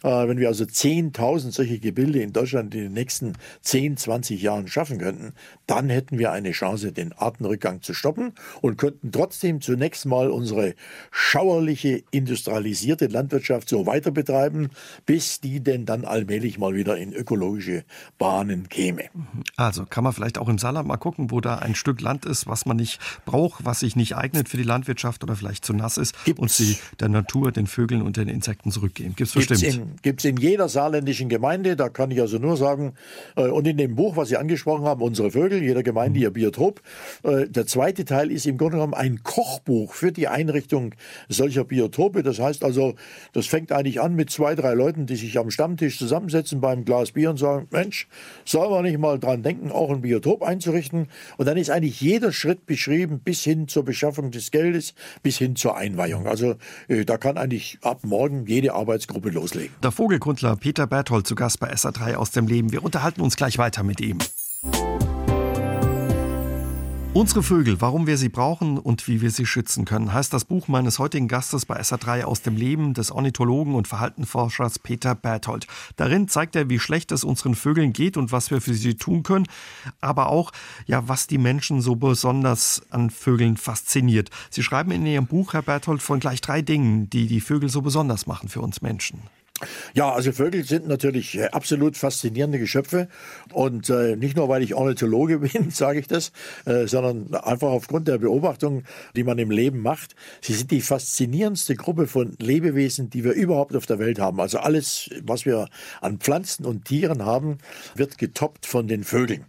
Äh, wenn wir also 10.000 solche Gebilde in Deutschland in den nächsten 10, 20 Jahren schaffen könnten, dann hätten wir eine Chance, den Artenrückgang zu stoppen und könnten trotzdem zunächst mal unsere schauerliche industrialisierte Landwirtschaft so weiter betreiben, bis die denn dann allmählich mal wieder in ökologische Bahnen käme. Also kann man vielleicht auch im Saarland mal gucken, wo da ein Stück Land ist, was man nicht braucht, was sich nicht eignet für die Landwirtschaft oder vielleicht zu nass ist Gibt's. und sie der Natur, den Vögeln und den Insekten zurückgeben. Gibt es bestimmt. Gibt es in jeder saarländischen Gemeinde, da kann ich also nur sagen, äh, und in dem Buch, was Sie angesprochen haben, unsere Vögel, jeder Gemeinde ihr Biotop. Äh, der zweite Teil ist im Grunde genommen ein Kochbuch für die Einrichtung solcher Biotope. Das heißt also, das fängt eigentlich an mit zwei, drei Leuten, die sich am Stammtisch zusammensetzen beim Glas Bier und sagen, Mensch, sollen wir nicht mal dran denken, auch ein Biotop einzurichten? Und dann ist eigentlich eigentlich jeder Schritt beschrieben, bis hin zur Beschaffung des Geldes, bis hin zur Einweihung. Also äh, da kann eigentlich ab morgen jede Arbeitsgruppe loslegen. Der Vogelkundler Peter Berthold zu Gast bei SA3 aus dem Leben. Wir unterhalten uns gleich weiter mit ihm. Unsere Vögel, warum wir sie brauchen und wie wir sie schützen können, heißt das Buch meines heutigen Gastes bei SA3 aus dem Leben des Ornithologen und Verhaltenforschers Peter Berthold. Darin zeigt er, wie schlecht es unseren Vögeln geht und was wir für sie tun können, aber auch, ja, was die Menschen so besonders an Vögeln fasziniert. Sie schreiben in Ihrem Buch, Herr Berthold, von gleich drei Dingen, die die Vögel so besonders machen für uns Menschen. Ja, also Vögel sind natürlich äh, absolut faszinierende Geschöpfe und äh, nicht nur, weil ich Ornithologe bin, sage ich das, äh, sondern einfach aufgrund der Beobachtung, die man im Leben macht. Sie sind die faszinierendste Gruppe von Lebewesen, die wir überhaupt auf der Welt haben. Also alles, was wir an Pflanzen und Tieren haben, wird getoppt von den Vögeln.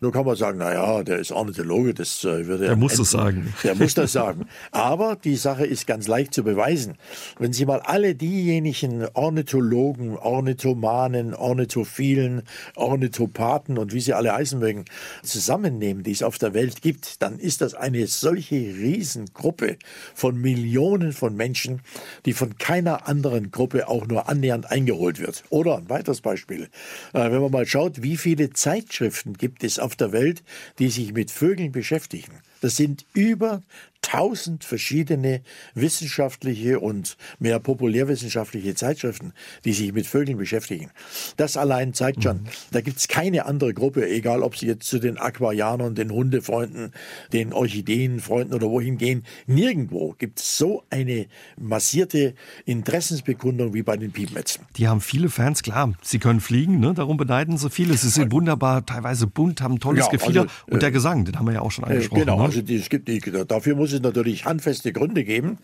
Nur kann man sagen, na ja, der ist Ornithologe, das äh, wird er. Der muss das sagen. Der muss das sagen. Aber die Sache ist ganz leicht zu beweisen. Wenn Sie mal alle diejenigen Ornithologen Ornithologen, Ornithomanen, Ornithophilen, Ornithopathen und wie sie alle heißen mögen, zusammennehmen, die es auf der Welt gibt, dann ist das eine solche Riesengruppe von Millionen von Menschen, die von keiner anderen Gruppe auch nur annähernd eingeholt wird. Oder ein weiteres Beispiel. Äh, wenn man mal schaut, wie viele Zeitschriften gibt es auf der Welt, die sich mit Vögeln beschäftigen. Das sind über tausend verschiedene wissenschaftliche und mehr populärwissenschaftliche Zeitschriften, die sich mit Vögeln beschäftigen. Das allein zeigt schon, mhm. da gibt es keine andere Gruppe, egal ob sie jetzt zu den Aquarianern, den Hundefreunden, den Orchideenfreunden oder wohin gehen. Nirgendwo gibt es so eine massierte Interessensbekundung wie bei den Piepmetzen. Die haben viele Fans, klar. Sie können fliegen, ne? darum beneiden sie viele. Sie sind wunderbar, teilweise bunt, haben tolles ja, Gefieder. Also, und der äh, Gesang, den haben wir ja auch schon äh, angesprochen. Genau, ne? Also die, es gibt die, dafür muss es natürlich handfeste Gründe geben,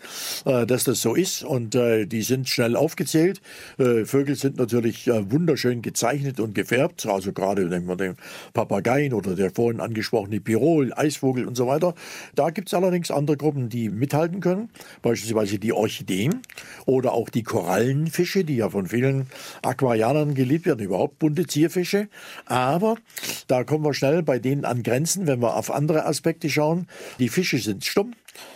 äh, dass das so ist. Und äh, die sind schnell aufgezählt. Äh, Vögel sind natürlich wunderschön gezeichnet und gefärbt. Also gerade denken wir den Papageien oder der vorhin angesprochene Pirol, Eisvogel und so weiter. Da gibt es allerdings andere Gruppen, die mithalten können. Beispielsweise die Orchideen oder auch die Korallenfische, die ja von vielen Aquarianern geliebt werden. Überhaupt bunte Zierfische. Aber da kommen wir schnell bei denen an Grenzen, wenn wir auf andere Aspekte schauen. Die Fische sind stumm.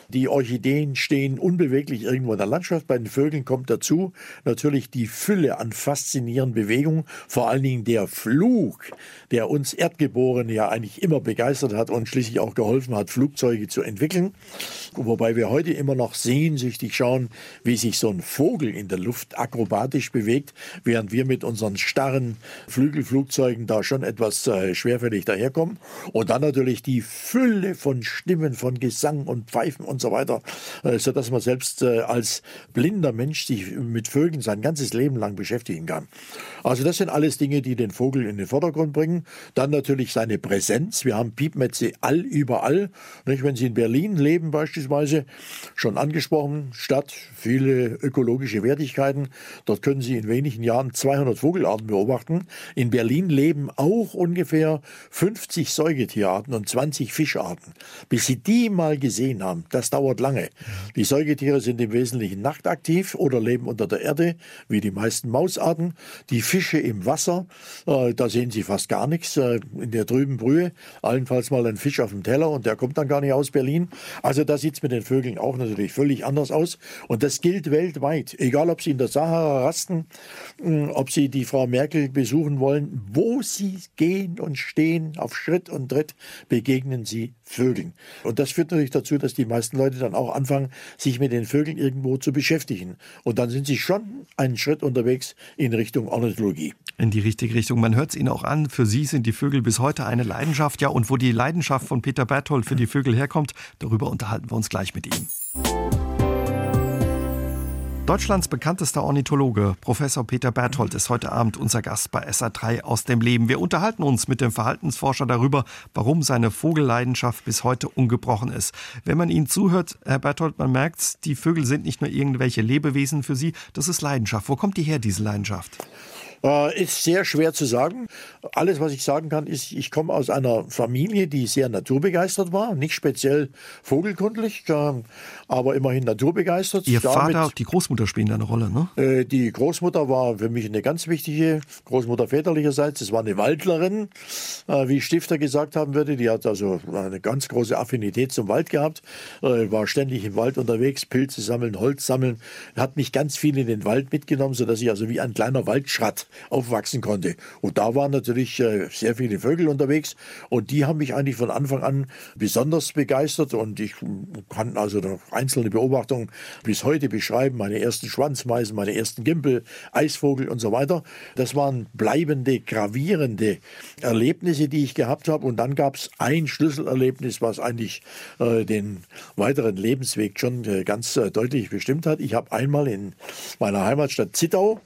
Die Orchideen stehen unbeweglich irgendwo in der Landschaft. Bei den Vögeln kommt dazu natürlich die Fülle an faszinierenden Bewegungen, vor allen Dingen der Flug, der uns Erdgeborene ja eigentlich immer begeistert hat und schließlich auch geholfen hat, Flugzeuge zu entwickeln. Wobei wir heute immer noch sehnsüchtig schauen, wie sich so ein Vogel in der Luft akrobatisch bewegt, während wir mit unseren starren Flügelflugzeugen da schon etwas äh, schwerfällig daherkommen. Und dann natürlich die Fülle von Stimmen, von Gesang und Pfeifen und so weiter, äh, sodass man selbst äh, als blinder Mensch sich mit Vögeln sein ganzes Leben lang beschäftigen kann. Also das sind alles Dinge, die den Vogel in den Vordergrund bringen. Dann natürlich seine Präsenz. Wir haben Piepmetze all überall. Nicht? Wenn Sie in Berlin leben beispielsweise, schon angesprochen, Stadt, viele ökologische Wertigkeiten. Dort können Sie in wenigen Jahren 200 Vogelarten beobachten. In Berlin leben auch ungefähr 50 Säugetierarten und 20 Fischarten. Bis Sie die mal gesehen haben, das dauert lange. Die Säugetiere sind im Wesentlichen nachtaktiv oder leben unter der Erde, wie die meisten Mausarten. Die Fische im Wasser, äh, da sehen Sie fast gar nichts. Äh, in der trüben Brühe, allenfalls mal ein Fisch auf dem Teller und der kommt dann gar nicht aus Berlin. Also da sieht es mit den Vögeln auch natürlich völlig anders aus. Und das gilt weltweit. Egal, ob Sie in der Sahara rasten, mh, ob Sie die Frau Merkel besuchen wollen, wo Sie gehen und stehen, auf Schritt und Tritt, begegnen Sie Vögeln. Und das führt natürlich dazu, dass die meisten Leute dann auch anfangen, sich mit den Vögeln irgendwo zu beschäftigen. Und dann sind sie schon einen Schritt unterwegs in Richtung Ornithologie. In die richtige Richtung. Man hört es Ihnen auch an. Für Sie sind die Vögel bis heute eine Leidenschaft. Ja, und wo die Leidenschaft von Peter Berthold für die Vögel herkommt, darüber unterhalten wir uns gleich mit ihm. Deutschlands bekanntester Ornithologe, Professor Peter Berthold, ist heute Abend unser Gast bei SA3 aus dem Leben. Wir unterhalten uns mit dem Verhaltensforscher darüber, warum seine Vogelleidenschaft bis heute ungebrochen ist. Wenn man Ihnen zuhört, Herr Berthold, man merkt, die Vögel sind nicht nur irgendwelche Lebewesen für Sie, das ist Leidenschaft. Wo kommt die her, diese Leidenschaft? Äh, ist sehr schwer zu sagen. Alles, was ich sagen kann, ist, ich komme aus einer Familie, die sehr naturbegeistert war, nicht speziell vogelkundlich, äh, aber immerhin naturbegeistert. Ihr Damit, Vater, die Großmutter spielen da eine Rolle, ne? Äh, die Großmutter war für mich eine ganz wichtige Großmutter väterlicherseits. Es war eine Waldlerin, wie Stifter gesagt haben würde. Die hat also eine ganz große Affinität zum Wald gehabt, war ständig im Wald unterwegs, Pilze sammeln, Holz sammeln, hat mich ganz viel in den Wald mitgenommen, sodass ich also wie ein kleiner Waldschrat aufwachsen konnte. Und da waren natürlich äh, sehr viele Vögel unterwegs und die haben mich eigentlich von Anfang an besonders begeistert und ich kann also noch einzelne Beobachtungen bis heute beschreiben, meine ersten Schwanzmeisen, meine ersten Gimpel, Eisvogel und so weiter. Das waren bleibende, gravierende Erlebnisse, die ich gehabt habe und dann gab es ein Schlüsselerlebnis, was eigentlich äh, den weiteren Lebensweg schon äh, ganz äh, deutlich bestimmt hat. Ich habe einmal in meiner Heimatstadt Zittau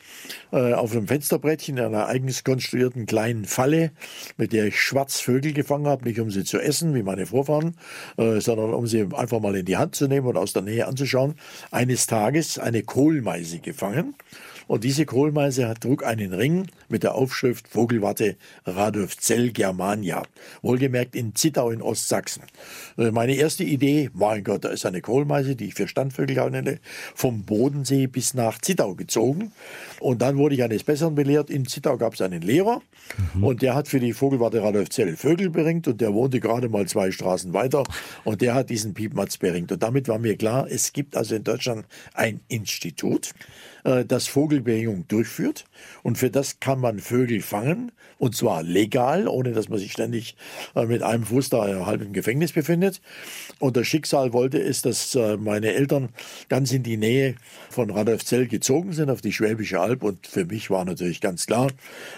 äh, auf einem Fensterbrettchen in einer eigens konstruierten kleinen Falle, mit der ich Schwarzvögel gefangen habe, nicht um sie zu essen, wie meine Vorfahren, äh, sondern um sie einfach mal in die Hand zu nehmen und aus der Nähe anzuschauen, eines Tages eine Kohlmeise gefangen. Und diese Kohlmeise trug einen Ring mit der Aufschrift Vogelwatte Radolfzell Germania. Wohlgemerkt in Zittau in Ostsachsen. Äh, meine erste Idee, mein Gott, da ist eine Kohlmeise, die ich für Standvögel nenne, vom Bodensee bis nach Zittau gezogen. Und dann wurde ich eines Besseren belehrt. In Zittau gab es einen Lehrer mhm. und der hat für die Vogelwarte Radolfzell Vögel beringt und der wohnte gerade mal zwei Straßen weiter und der hat diesen Piepmatz beringt. Und damit war mir klar, es gibt also in Deutschland ein Institut, äh, das Vogelberingung durchführt. Und für das kann man Vögel fangen. Und zwar legal, ohne dass man sich ständig äh, mit einem Fuß da halb im Gefängnis befindet. Und das Schicksal wollte es, dass äh, meine Eltern ganz in die Nähe von Radolfzell gezogen sind, auf die Schwäbische Alb. Und für mich war natürlich ganz klar,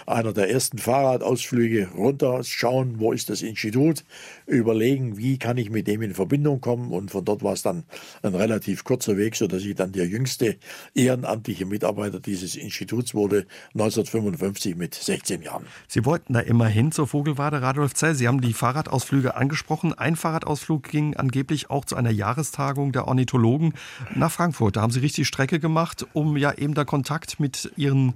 einer der ersten Fahrradausflüge runter, schauen, wo ist das Institut, überlegen, wie kann ich mit dem in Verbindung kommen. Und von dort war es dann ein relativ kurzer Weg, sodass ich dann der jüngste ehrenamtliche Mitarbeiter dieses Instituts wurde, 1955 mit 16 Jahren. Sie wollten da immer hin zur Vogelwade Radolf Zell. Sie haben die Fahrradausflüge angesprochen. Ein Fahrradausflug ging angeblich auch zu einer Jahrestagung der Ornithologen nach Frankfurt. Da haben Sie richtig Strecke gemacht, um ja eben da Kontakt mit Ihren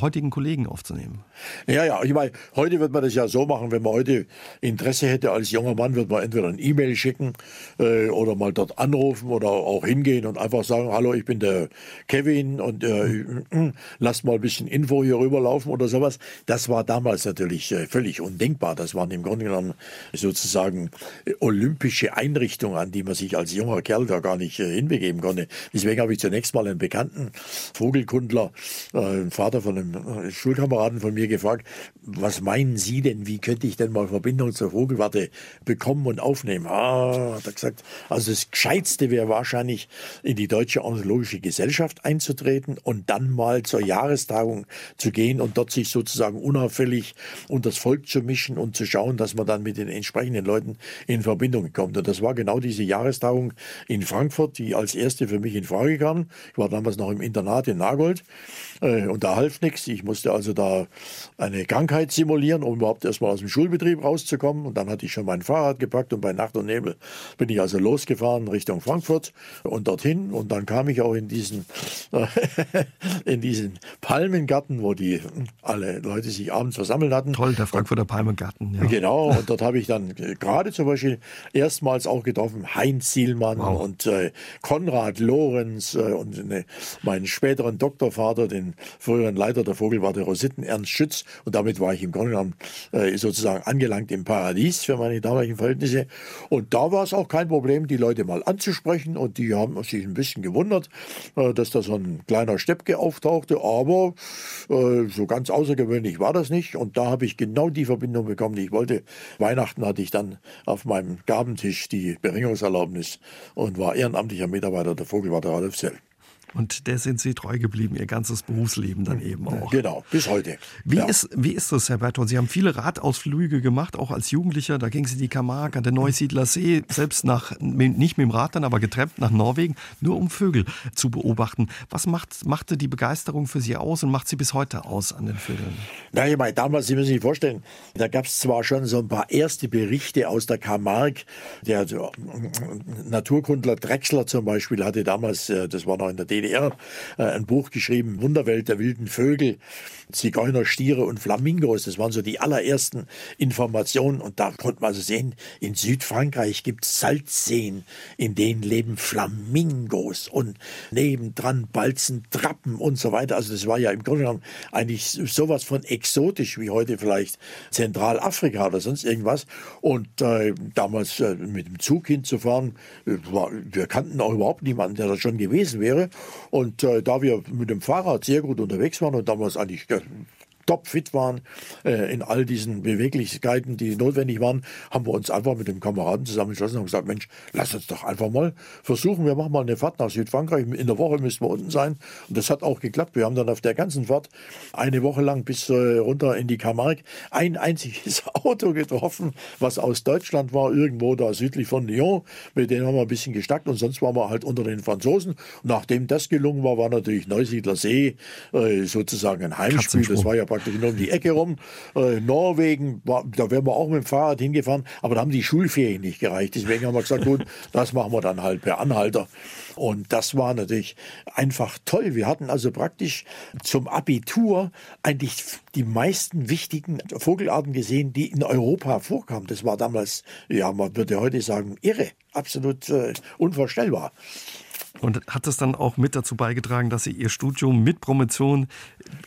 heutigen Kollegen aufzunehmen. Ja, ja, ich meine, heute wird man das ja so machen, wenn man heute Interesse hätte als junger Mann, wird man entweder ein E-Mail schicken äh, oder mal dort anrufen oder auch hingehen und einfach sagen, hallo, ich bin der Kevin und äh, lasst mal ein bisschen Info hier rüberlaufen oder sowas. Das war damals damals natürlich äh, völlig undenkbar. Das waren im Grunde genommen sozusagen äh, olympische Einrichtungen, an die man sich als junger Kerl da gar nicht äh, hinbegeben konnte. Deswegen habe ich zunächst mal einen bekannten Vogelkundler, äh, Vater von einem Schulkameraden von mir gefragt, was meinen Sie denn, wie könnte ich denn mal Verbindung zur Vogelwarte bekommen und aufnehmen? Ah, hat er gesagt, also das Gescheitste wäre wahrscheinlich in die Deutsche Ornithologische Gesellschaft einzutreten und dann mal zur Jahrestagung zu gehen und dort sich sozusagen unauffällig und das Volk zu mischen und zu schauen, dass man dann mit den entsprechenden Leuten in Verbindung kommt. Und das war genau diese Jahrestagung in Frankfurt, die als erste für mich in Frage kam. Ich war damals noch im Internat in Nagold äh, und da half nichts. Ich musste also da eine Krankheit simulieren, um überhaupt erstmal aus dem Schulbetrieb rauszukommen. Und dann hatte ich schon mein Fahrrad gepackt und bei Nacht und Nebel bin ich also losgefahren Richtung Frankfurt und dorthin. Und dann kam ich auch in diesen, in diesen Palmengarten, wo die alle Leute sich abends versammelt hatten. Toll, der Frankfurter Palmengarten. Ja. Genau, und dort habe ich dann gerade zum Beispiel erstmals auch getroffen Heinz Sielmann wow. und äh, Konrad Lorenz äh, und äh, meinen späteren Doktorvater, den früheren Leiter der Vogelwarte Rositten, Ernst Schütz. Und damit war ich im Grunde genommen äh, sozusagen angelangt im Paradies für meine damaligen Verhältnisse. Und da war es auch kein Problem, die Leute mal anzusprechen. Und die haben sich ein bisschen gewundert, äh, dass da so ein kleiner Steppke auftauchte. Aber äh, so ganz außergewöhnlich war das nicht. Und da habe ich genau die Verbindung bekommen, die ich wollte. Weihnachten hatte ich dann auf meinem Gabentisch die Beringungserlaubnis und war ehrenamtlicher Mitarbeiter der Vogelwarte Radolf Zell. Und der sind Sie treu geblieben, Ihr ganzes Berufsleben dann eben auch. Genau, bis heute. Wie, ja. ist, wie ist das, Herr Berton? Sie haben viele Radausflüge gemacht, auch als Jugendlicher. Da gingen Sie die Camargue an der Neusiedler See, selbst nach, nicht mit dem Rad dann, aber getrennt nach Norwegen, nur um Vögel zu beobachten. Was macht, machte die Begeisterung für Sie aus und macht sie bis heute aus an den Vögeln? Na, ich meine, damals, Sie müssen sich vorstellen, da gab es zwar schon so ein paar erste Berichte aus der Camargue. Der Naturkundler Drechsler zum Beispiel hatte damals, äh, das war noch in der DDR, DDR äh, ein Buch geschrieben, Wunderwelt der wilden Vögel, Zigeuner, Stiere und Flamingos. Das waren so die allerersten Informationen. Und da konnte man also sehen, in Südfrankreich gibt es Salzseen, in denen leben Flamingos und nebendran balzen Trappen und so weiter. Also das war ja im Grunde genommen eigentlich sowas von exotisch wie heute vielleicht Zentralafrika oder sonst irgendwas. Und äh, damals äh, mit dem Zug hinzufahren, äh, war, wir kannten auch überhaupt niemanden, der da schon gewesen wäre. Und äh, da wir mit dem Fahrrad sehr gut unterwegs waren und damals eigentlich Hmm. Topfit waren äh, in all diesen Beweglichkeiten, die notwendig waren, haben wir uns einfach mit dem Kameraden zusammengeschlossen und gesagt, Mensch, lass uns doch einfach mal versuchen, wir machen mal eine Fahrt nach Südfrankreich. In der Woche müssen wir unten sein. Und das hat auch geklappt. Wir haben dann auf der ganzen Fahrt eine Woche lang bis äh, runter in die Camargue ein einziges Auto getroffen, was aus Deutschland war, irgendwo da südlich von Lyon. Mit denen haben wir ein bisschen gestackt und sonst waren wir halt unter den Franzosen. Und nachdem das gelungen war, war natürlich Neusiedler See äh, sozusagen ein Heimspiel. Das war ja praktisch nur um die Ecke rum. Äh, Norwegen, da wären wir auch mit dem Fahrrad hingefahren, aber da haben die Schulferien nicht gereicht. Deswegen haben wir gesagt, gut, das machen wir dann halt per Anhalter. Und das war natürlich einfach toll. Wir hatten also praktisch zum Abitur eigentlich die meisten wichtigen Vogelarten gesehen, die in Europa vorkamen. Das war damals, ja, man würde heute sagen, irre, absolut äh, unvorstellbar. Und hat das dann auch mit dazu beigetragen, dass Sie Ihr Studium mit Promotion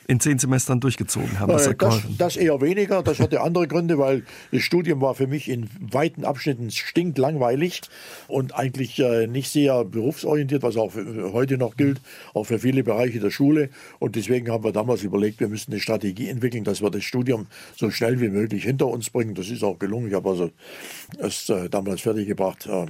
in zehn Semestern durchgezogen haben? Das, das, das, eher weniger. Das hatte andere Gründe, weil das Studium war für mich in weiten Abschnitten stinklangweilig und eigentlich äh, nicht sehr berufsorientiert, was auch heute noch gilt, auch für viele Bereiche der Schule. Und deswegen haben wir damals überlegt, wir müssen eine Strategie entwickeln, dass wir das Studium so schnell wie möglich hinter uns bringen. Das ist auch gelungen. Ich habe also es äh, damals fertiggebracht äh,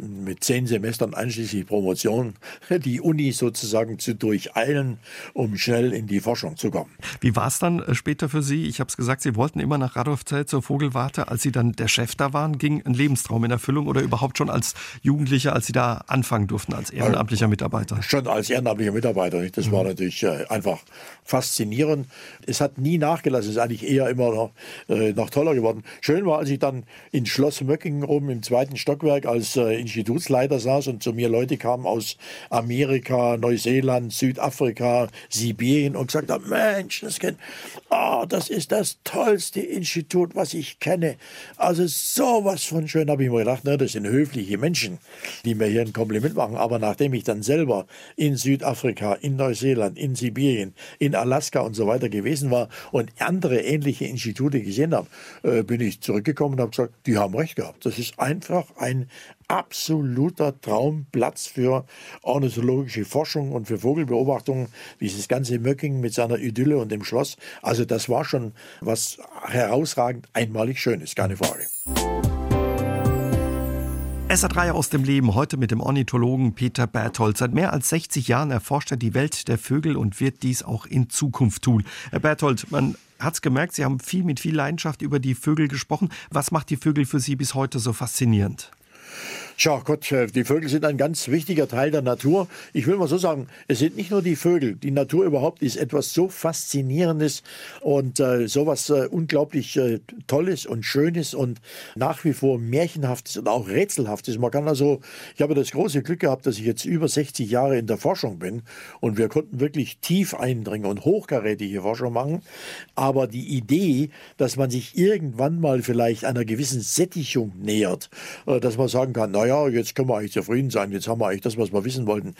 mit zehn Semestern einschließlich Promotion die Uni sozusagen zu durcheilen, um schnell in die Forschung zu kommen. Wie war es dann äh, später für Sie? Ich habe es gesagt, Sie wollten immer nach Radolfzell zur Vogelwarte. Als Sie dann der Chef da waren, ging ein Lebenstraum in Erfüllung oder überhaupt schon als Jugendlicher, als Sie da anfangen durften, als ehrenamtlicher Mitarbeiter? Schon als ehrenamtlicher Mitarbeiter. Das war mhm. natürlich äh, einfach faszinierend. Es hat nie nachgelassen. Es ist eigentlich eher immer noch, äh, noch toller geworden. Schön war, als ich dann in Schloss Möckingen oben im zweiten Stockwerk als Institutsleiter saß und zu mir Leute kamen aus Amerika, Neuseeland, Südafrika, Sibirien und gesagt haben, Mensch, das, kennt, oh, das ist das tollste Institut, was ich kenne. Also sowas von schön, habe ich mir gedacht, ne, das sind höfliche Menschen, die mir hier ein Kompliment machen. Aber nachdem ich dann selber in Südafrika, in Neuseeland, in Sibirien, in Alaska und so weiter gewesen war und andere ähnliche Institute gesehen habe, äh, bin ich zurückgekommen und habe gesagt, die haben recht gehabt. Das ist einfach ein absoluter Traumplatz für ornithologische Forschung und für Vogelbeobachtungen. Dieses ganze Möcking mit seiner Idylle und dem Schloss. Also das war schon was herausragend einmalig Schönes, keine Frage. SA3 aus dem Leben, heute mit dem Ornithologen Peter Berthold. Seit mehr als 60 Jahren erforscht er die Welt der Vögel und wird dies auch in Zukunft tun. Herr Berthold, man hat es gemerkt, Sie haben viel mit viel Leidenschaft über die Vögel gesprochen. Was macht die Vögel für Sie bis heute so faszinierend? Tja, Gott, äh, die Vögel sind ein ganz wichtiger Teil der Natur. Ich will mal so sagen, es sind nicht nur die Vögel. Die Natur überhaupt ist etwas so Faszinierendes und äh, sowas äh, unglaublich äh, Tolles und Schönes und nach wie vor Märchenhaftes und auch Rätselhaftes. Man kann also, ich habe das große Glück gehabt, dass ich jetzt über 60 Jahre in der Forschung bin und wir konnten wirklich tief eindringen und hochkarätige Forschung machen. Aber die Idee, dass man sich irgendwann mal vielleicht einer gewissen Sättigung nähert, äh, dass man sagen kann, naja, jetzt können wir eigentlich zufrieden sein, jetzt haben wir eigentlich das, was wir wissen wollten.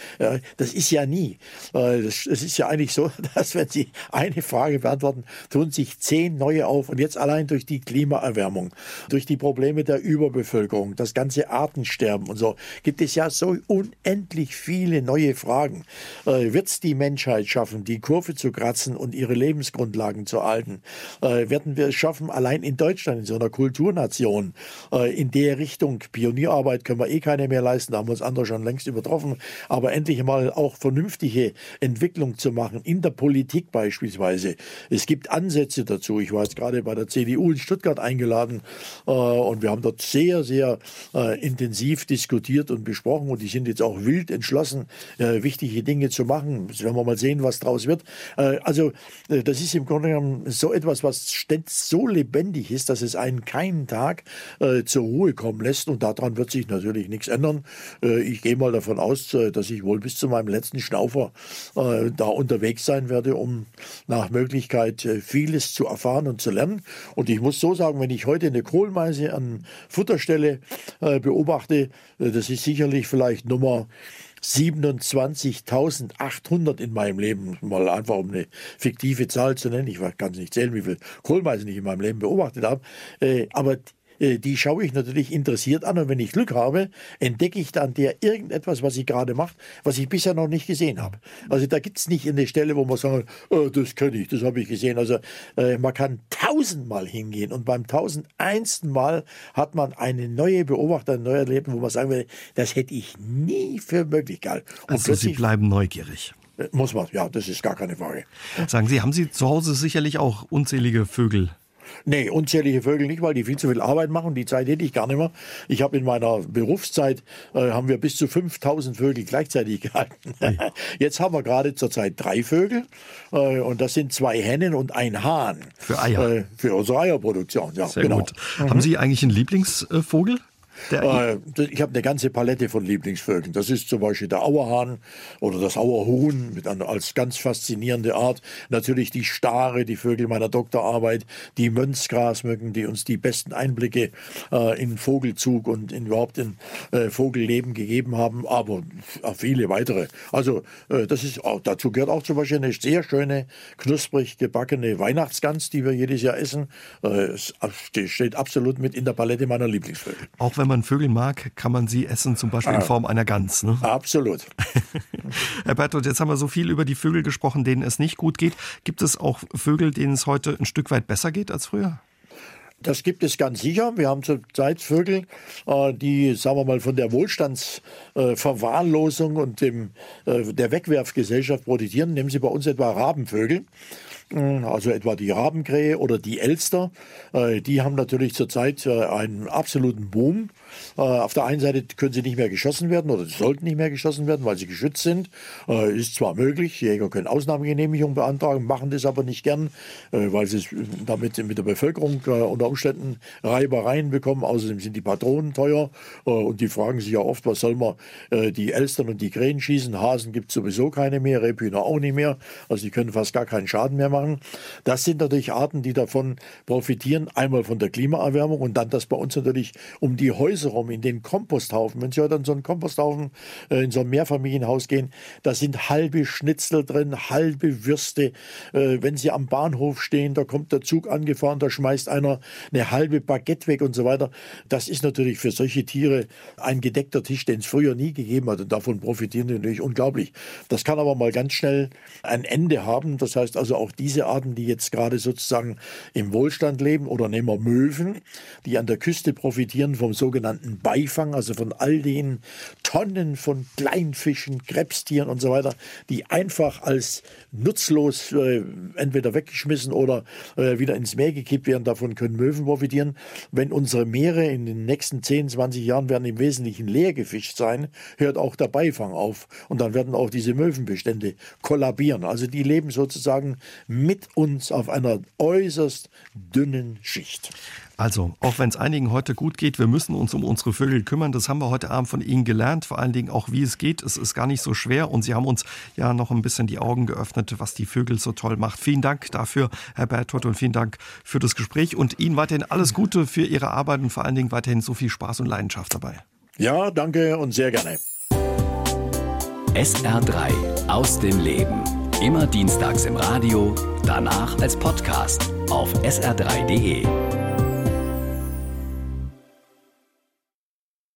Das ist ja nie. Äh, es ist ja eigentlich so, dass wenn Sie eine Frage beantworten, tun sich zehn neue auf. Und jetzt allein durch die Klimaerwärmung, durch die Probleme der Überbevölkerung, das ganze Artensterben und so, gibt es ja so unendlich viele neue Fragen. Äh, Wird es die Menschheit schaffen, die Kurve zu kratzen und ihre Lebensgrundlagen zu erhalten? Äh, werden wir es schaffen, allein in Deutschland, in so einer Kulturnation, in der Richtung Pionierarbeit können wir eh keine mehr leisten, da haben wir uns andere schon längst übertroffen, aber endlich mal auch vernünftige Entwicklung zu machen, in der Politik beispielsweise. Es gibt Ansätze dazu. Ich war jetzt gerade bei der CDU in Stuttgart eingeladen äh, und wir haben dort sehr, sehr äh, intensiv diskutiert und besprochen und die sind jetzt auch wild entschlossen, äh, wichtige Dinge zu machen. Jetzt werden wir mal sehen, was daraus wird. Äh, also äh, das ist im Grunde genommen so etwas, was ständig so lebendig ist, dass es einen keinen Tag äh, zur Ruhe kommen lässt und daran wird sich natürlich nichts ändern. Äh, ich gehe mal davon aus, äh, dass ich wohl bis zu meinem letzten Schnaufer äh, da unterwegs sein werde, um nach Möglichkeit vieles zu erfahren und zu lernen. Und ich muss so sagen, wenn ich heute eine Kohlmeise an Futterstelle beobachte, das ist sicherlich vielleicht Nummer 27.800 in meinem Leben, mal einfach um eine fiktive Zahl zu nennen. Ich kann es nicht zählen, wie viel Kohlmeisen ich in meinem Leben beobachtet habe. aber die schaue ich natürlich interessiert an und wenn ich Glück habe, entdecke ich dann der irgendetwas, was sie gerade macht, was ich bisher noch nicht gesehen habe. Also da gibt es nicht eine Stelle, wo man sagt, oh, das kenne ich, das habe ich gesehen. Also äh, man kann tausendmal hingehen und beim tausendeinsten Mal hat man eine neue Beobachtung, ein neues Erleben, wo man sagen würde, das hätte ich nie für möglich gehalten. Also Sie bleiben neugierig. Äh, muss man, ja, das ist gar keine Frage. Sagen Sie, haben Sie zu Hause sicherlich auch unzählige Vögel Nee, unzählige Vögel nicht, weil die viel zu viel Arbeit machen. Die Zeit hätte ich gar nicht mehr. Ich habe in meiner Berufszeit, äh, haben wir bis zu 5000 Vögel gleichzeitig gehalten. Jetzt haben wir gerade zurzeit drei Vögel äh, und das sind zwei Hennen und ein Hahn. Für Eier. Äh, für unsere Eierproduktion, ja. Sehr genau. gut. Mhm. Haben Sie eigentlich einen Lieblingsvogel? Äh, ich habe eine ganze Palette von Lieblingsvögeln. Das ist zum Beispiel der Auerhahn oder das Auerhuhn mit einer, als ganz faszinierende Art. Natürlich die Stare, die Vögel meiner Doktorarbeit, die Mönchsgrasmücken, die uns die besten Einblicke äh, in Vogelzug und in, überhaupt in äh, Vogelleben gegeben haben, aber viele weitere. Also äh, das ist auch, dazu gehört auch zum Beispiel eine sehr schöne, knusprig gebackene Weihnachtsgans, die wir jedes Jahr essen. Äh, es steht absolut mit in der Palette meiner Lieblingsvögel. Auch wenn wenn man Vögel mag, kann man sie essen, zum Beispiel in ah. Form einer Gans. Ne? Absolut. Herr Bertolt, jetzt haben wir so viel über die Vögel gesprochen, denen es nicht gut geht. Gibt es auch Vögel, denen es heute ein Stück weit besser geht als früher? Das gibt es ganz sicher. Wir haben zurzeit Vögel, äh, die, sagen wir mal, von der Wohlstandsverwahrlosung und dem, äh, der Wegwerfgesellschaft profitieren. Nehmen Sie bei uns etwa Rabenvögel. Also etwa die Rabenkrähe oder die Elster, äh, die haben natürlich zurzeit äh, einen absoluten Boom. Äh, auf der einen Seite können sie nicht mehr geschossen werden oder sie sollten nicht mehr geschossen werden, weil sie geschützt sind. Ist zwar möglich, Jäger können Ausnahmegenehmigung beantragen, machen das aber nicht gern, weil sie damit mit der Bevölkerung unter Umständen Reibereien bekommen. Außerdem sind die Patronen teuer und die fragen sich ja oft, was soll man die Elstern und die Krähen schießen. Hasen gibt es sowieso keine mehr, Rebhühner auch nicht mehr. Also die können fast gar keinen Schaden mehr machen. Das sind natürlich Arten, die davon profitieren. Einmal von der Klimaerwärmung und dann das bei uns natürlich um die Häuser rum, in den Komposthaufen. Wenn Sie heute an so einen Komposthaufen äh, in so ein Mehrfamilienhaus gehen, da sind halbe Schnitzel drin, halbe Würste. Äh, wenn Sie am Bahnhof stehen, da kommt der Zug angefahren, da schmeißt einer eine halbe Baguette weg und so weiter. Das ist natürlich für solche Tiere ein gedeckter Tisch, den es früher nie gegeben hat. Und davon profitieren die natürlich unglaublich. Das kann aber mal ganz schnell ein Ende haben. Das heißt also auch die diese Arten, die jetzt gerade sozusagen im Wohlstand leben, oder nehmen wir Möwen, die an der Küste profitieren vom sogenannten Beifang, also von all den Tonnen von Kleinfischen, Krebstieren und so weiter, die einfach als nutzlos äh, entweder weggeschmissen oder äh, wieder ins Meer gekippt werden. Davon können Möwen profitieren. Wenn unsere Meere in den nächsten 10, 20 Jahren werden im Wesentlichen leer gefischt sein, hört auch der Beifang auf. Und dann werden auch diese Möwenbestände kollabieren. Also die leben sozusagen mit uns auf einer äußerst dünnen Schicht. Also, auch wenn es einigen heute gut geht, wir müssen uns um unsere Vögel kümmern. Das haben wir heute Abend von Ihnen gelernt. Vor allen Dingen auch, wie es geht. Es ist gar nicht so schwer. Und Sie haben uns ja noch ein bisschen die Augen geöffnet, was die Vögel so toll macht. Vielen Dank dafür, Herr Bertolt, und vielen Dank für das Gespräch. Und Ihnen weiterhin alles Gute für Ihre Arbeit und vor allen Dingen weiterhin so viel Spaß und Leidenschaft dabei. Ja, danke und sehr gerne. SR3 aus dem Leben. Immer dienstags im Radio, danach als Podcast auf sr3.de.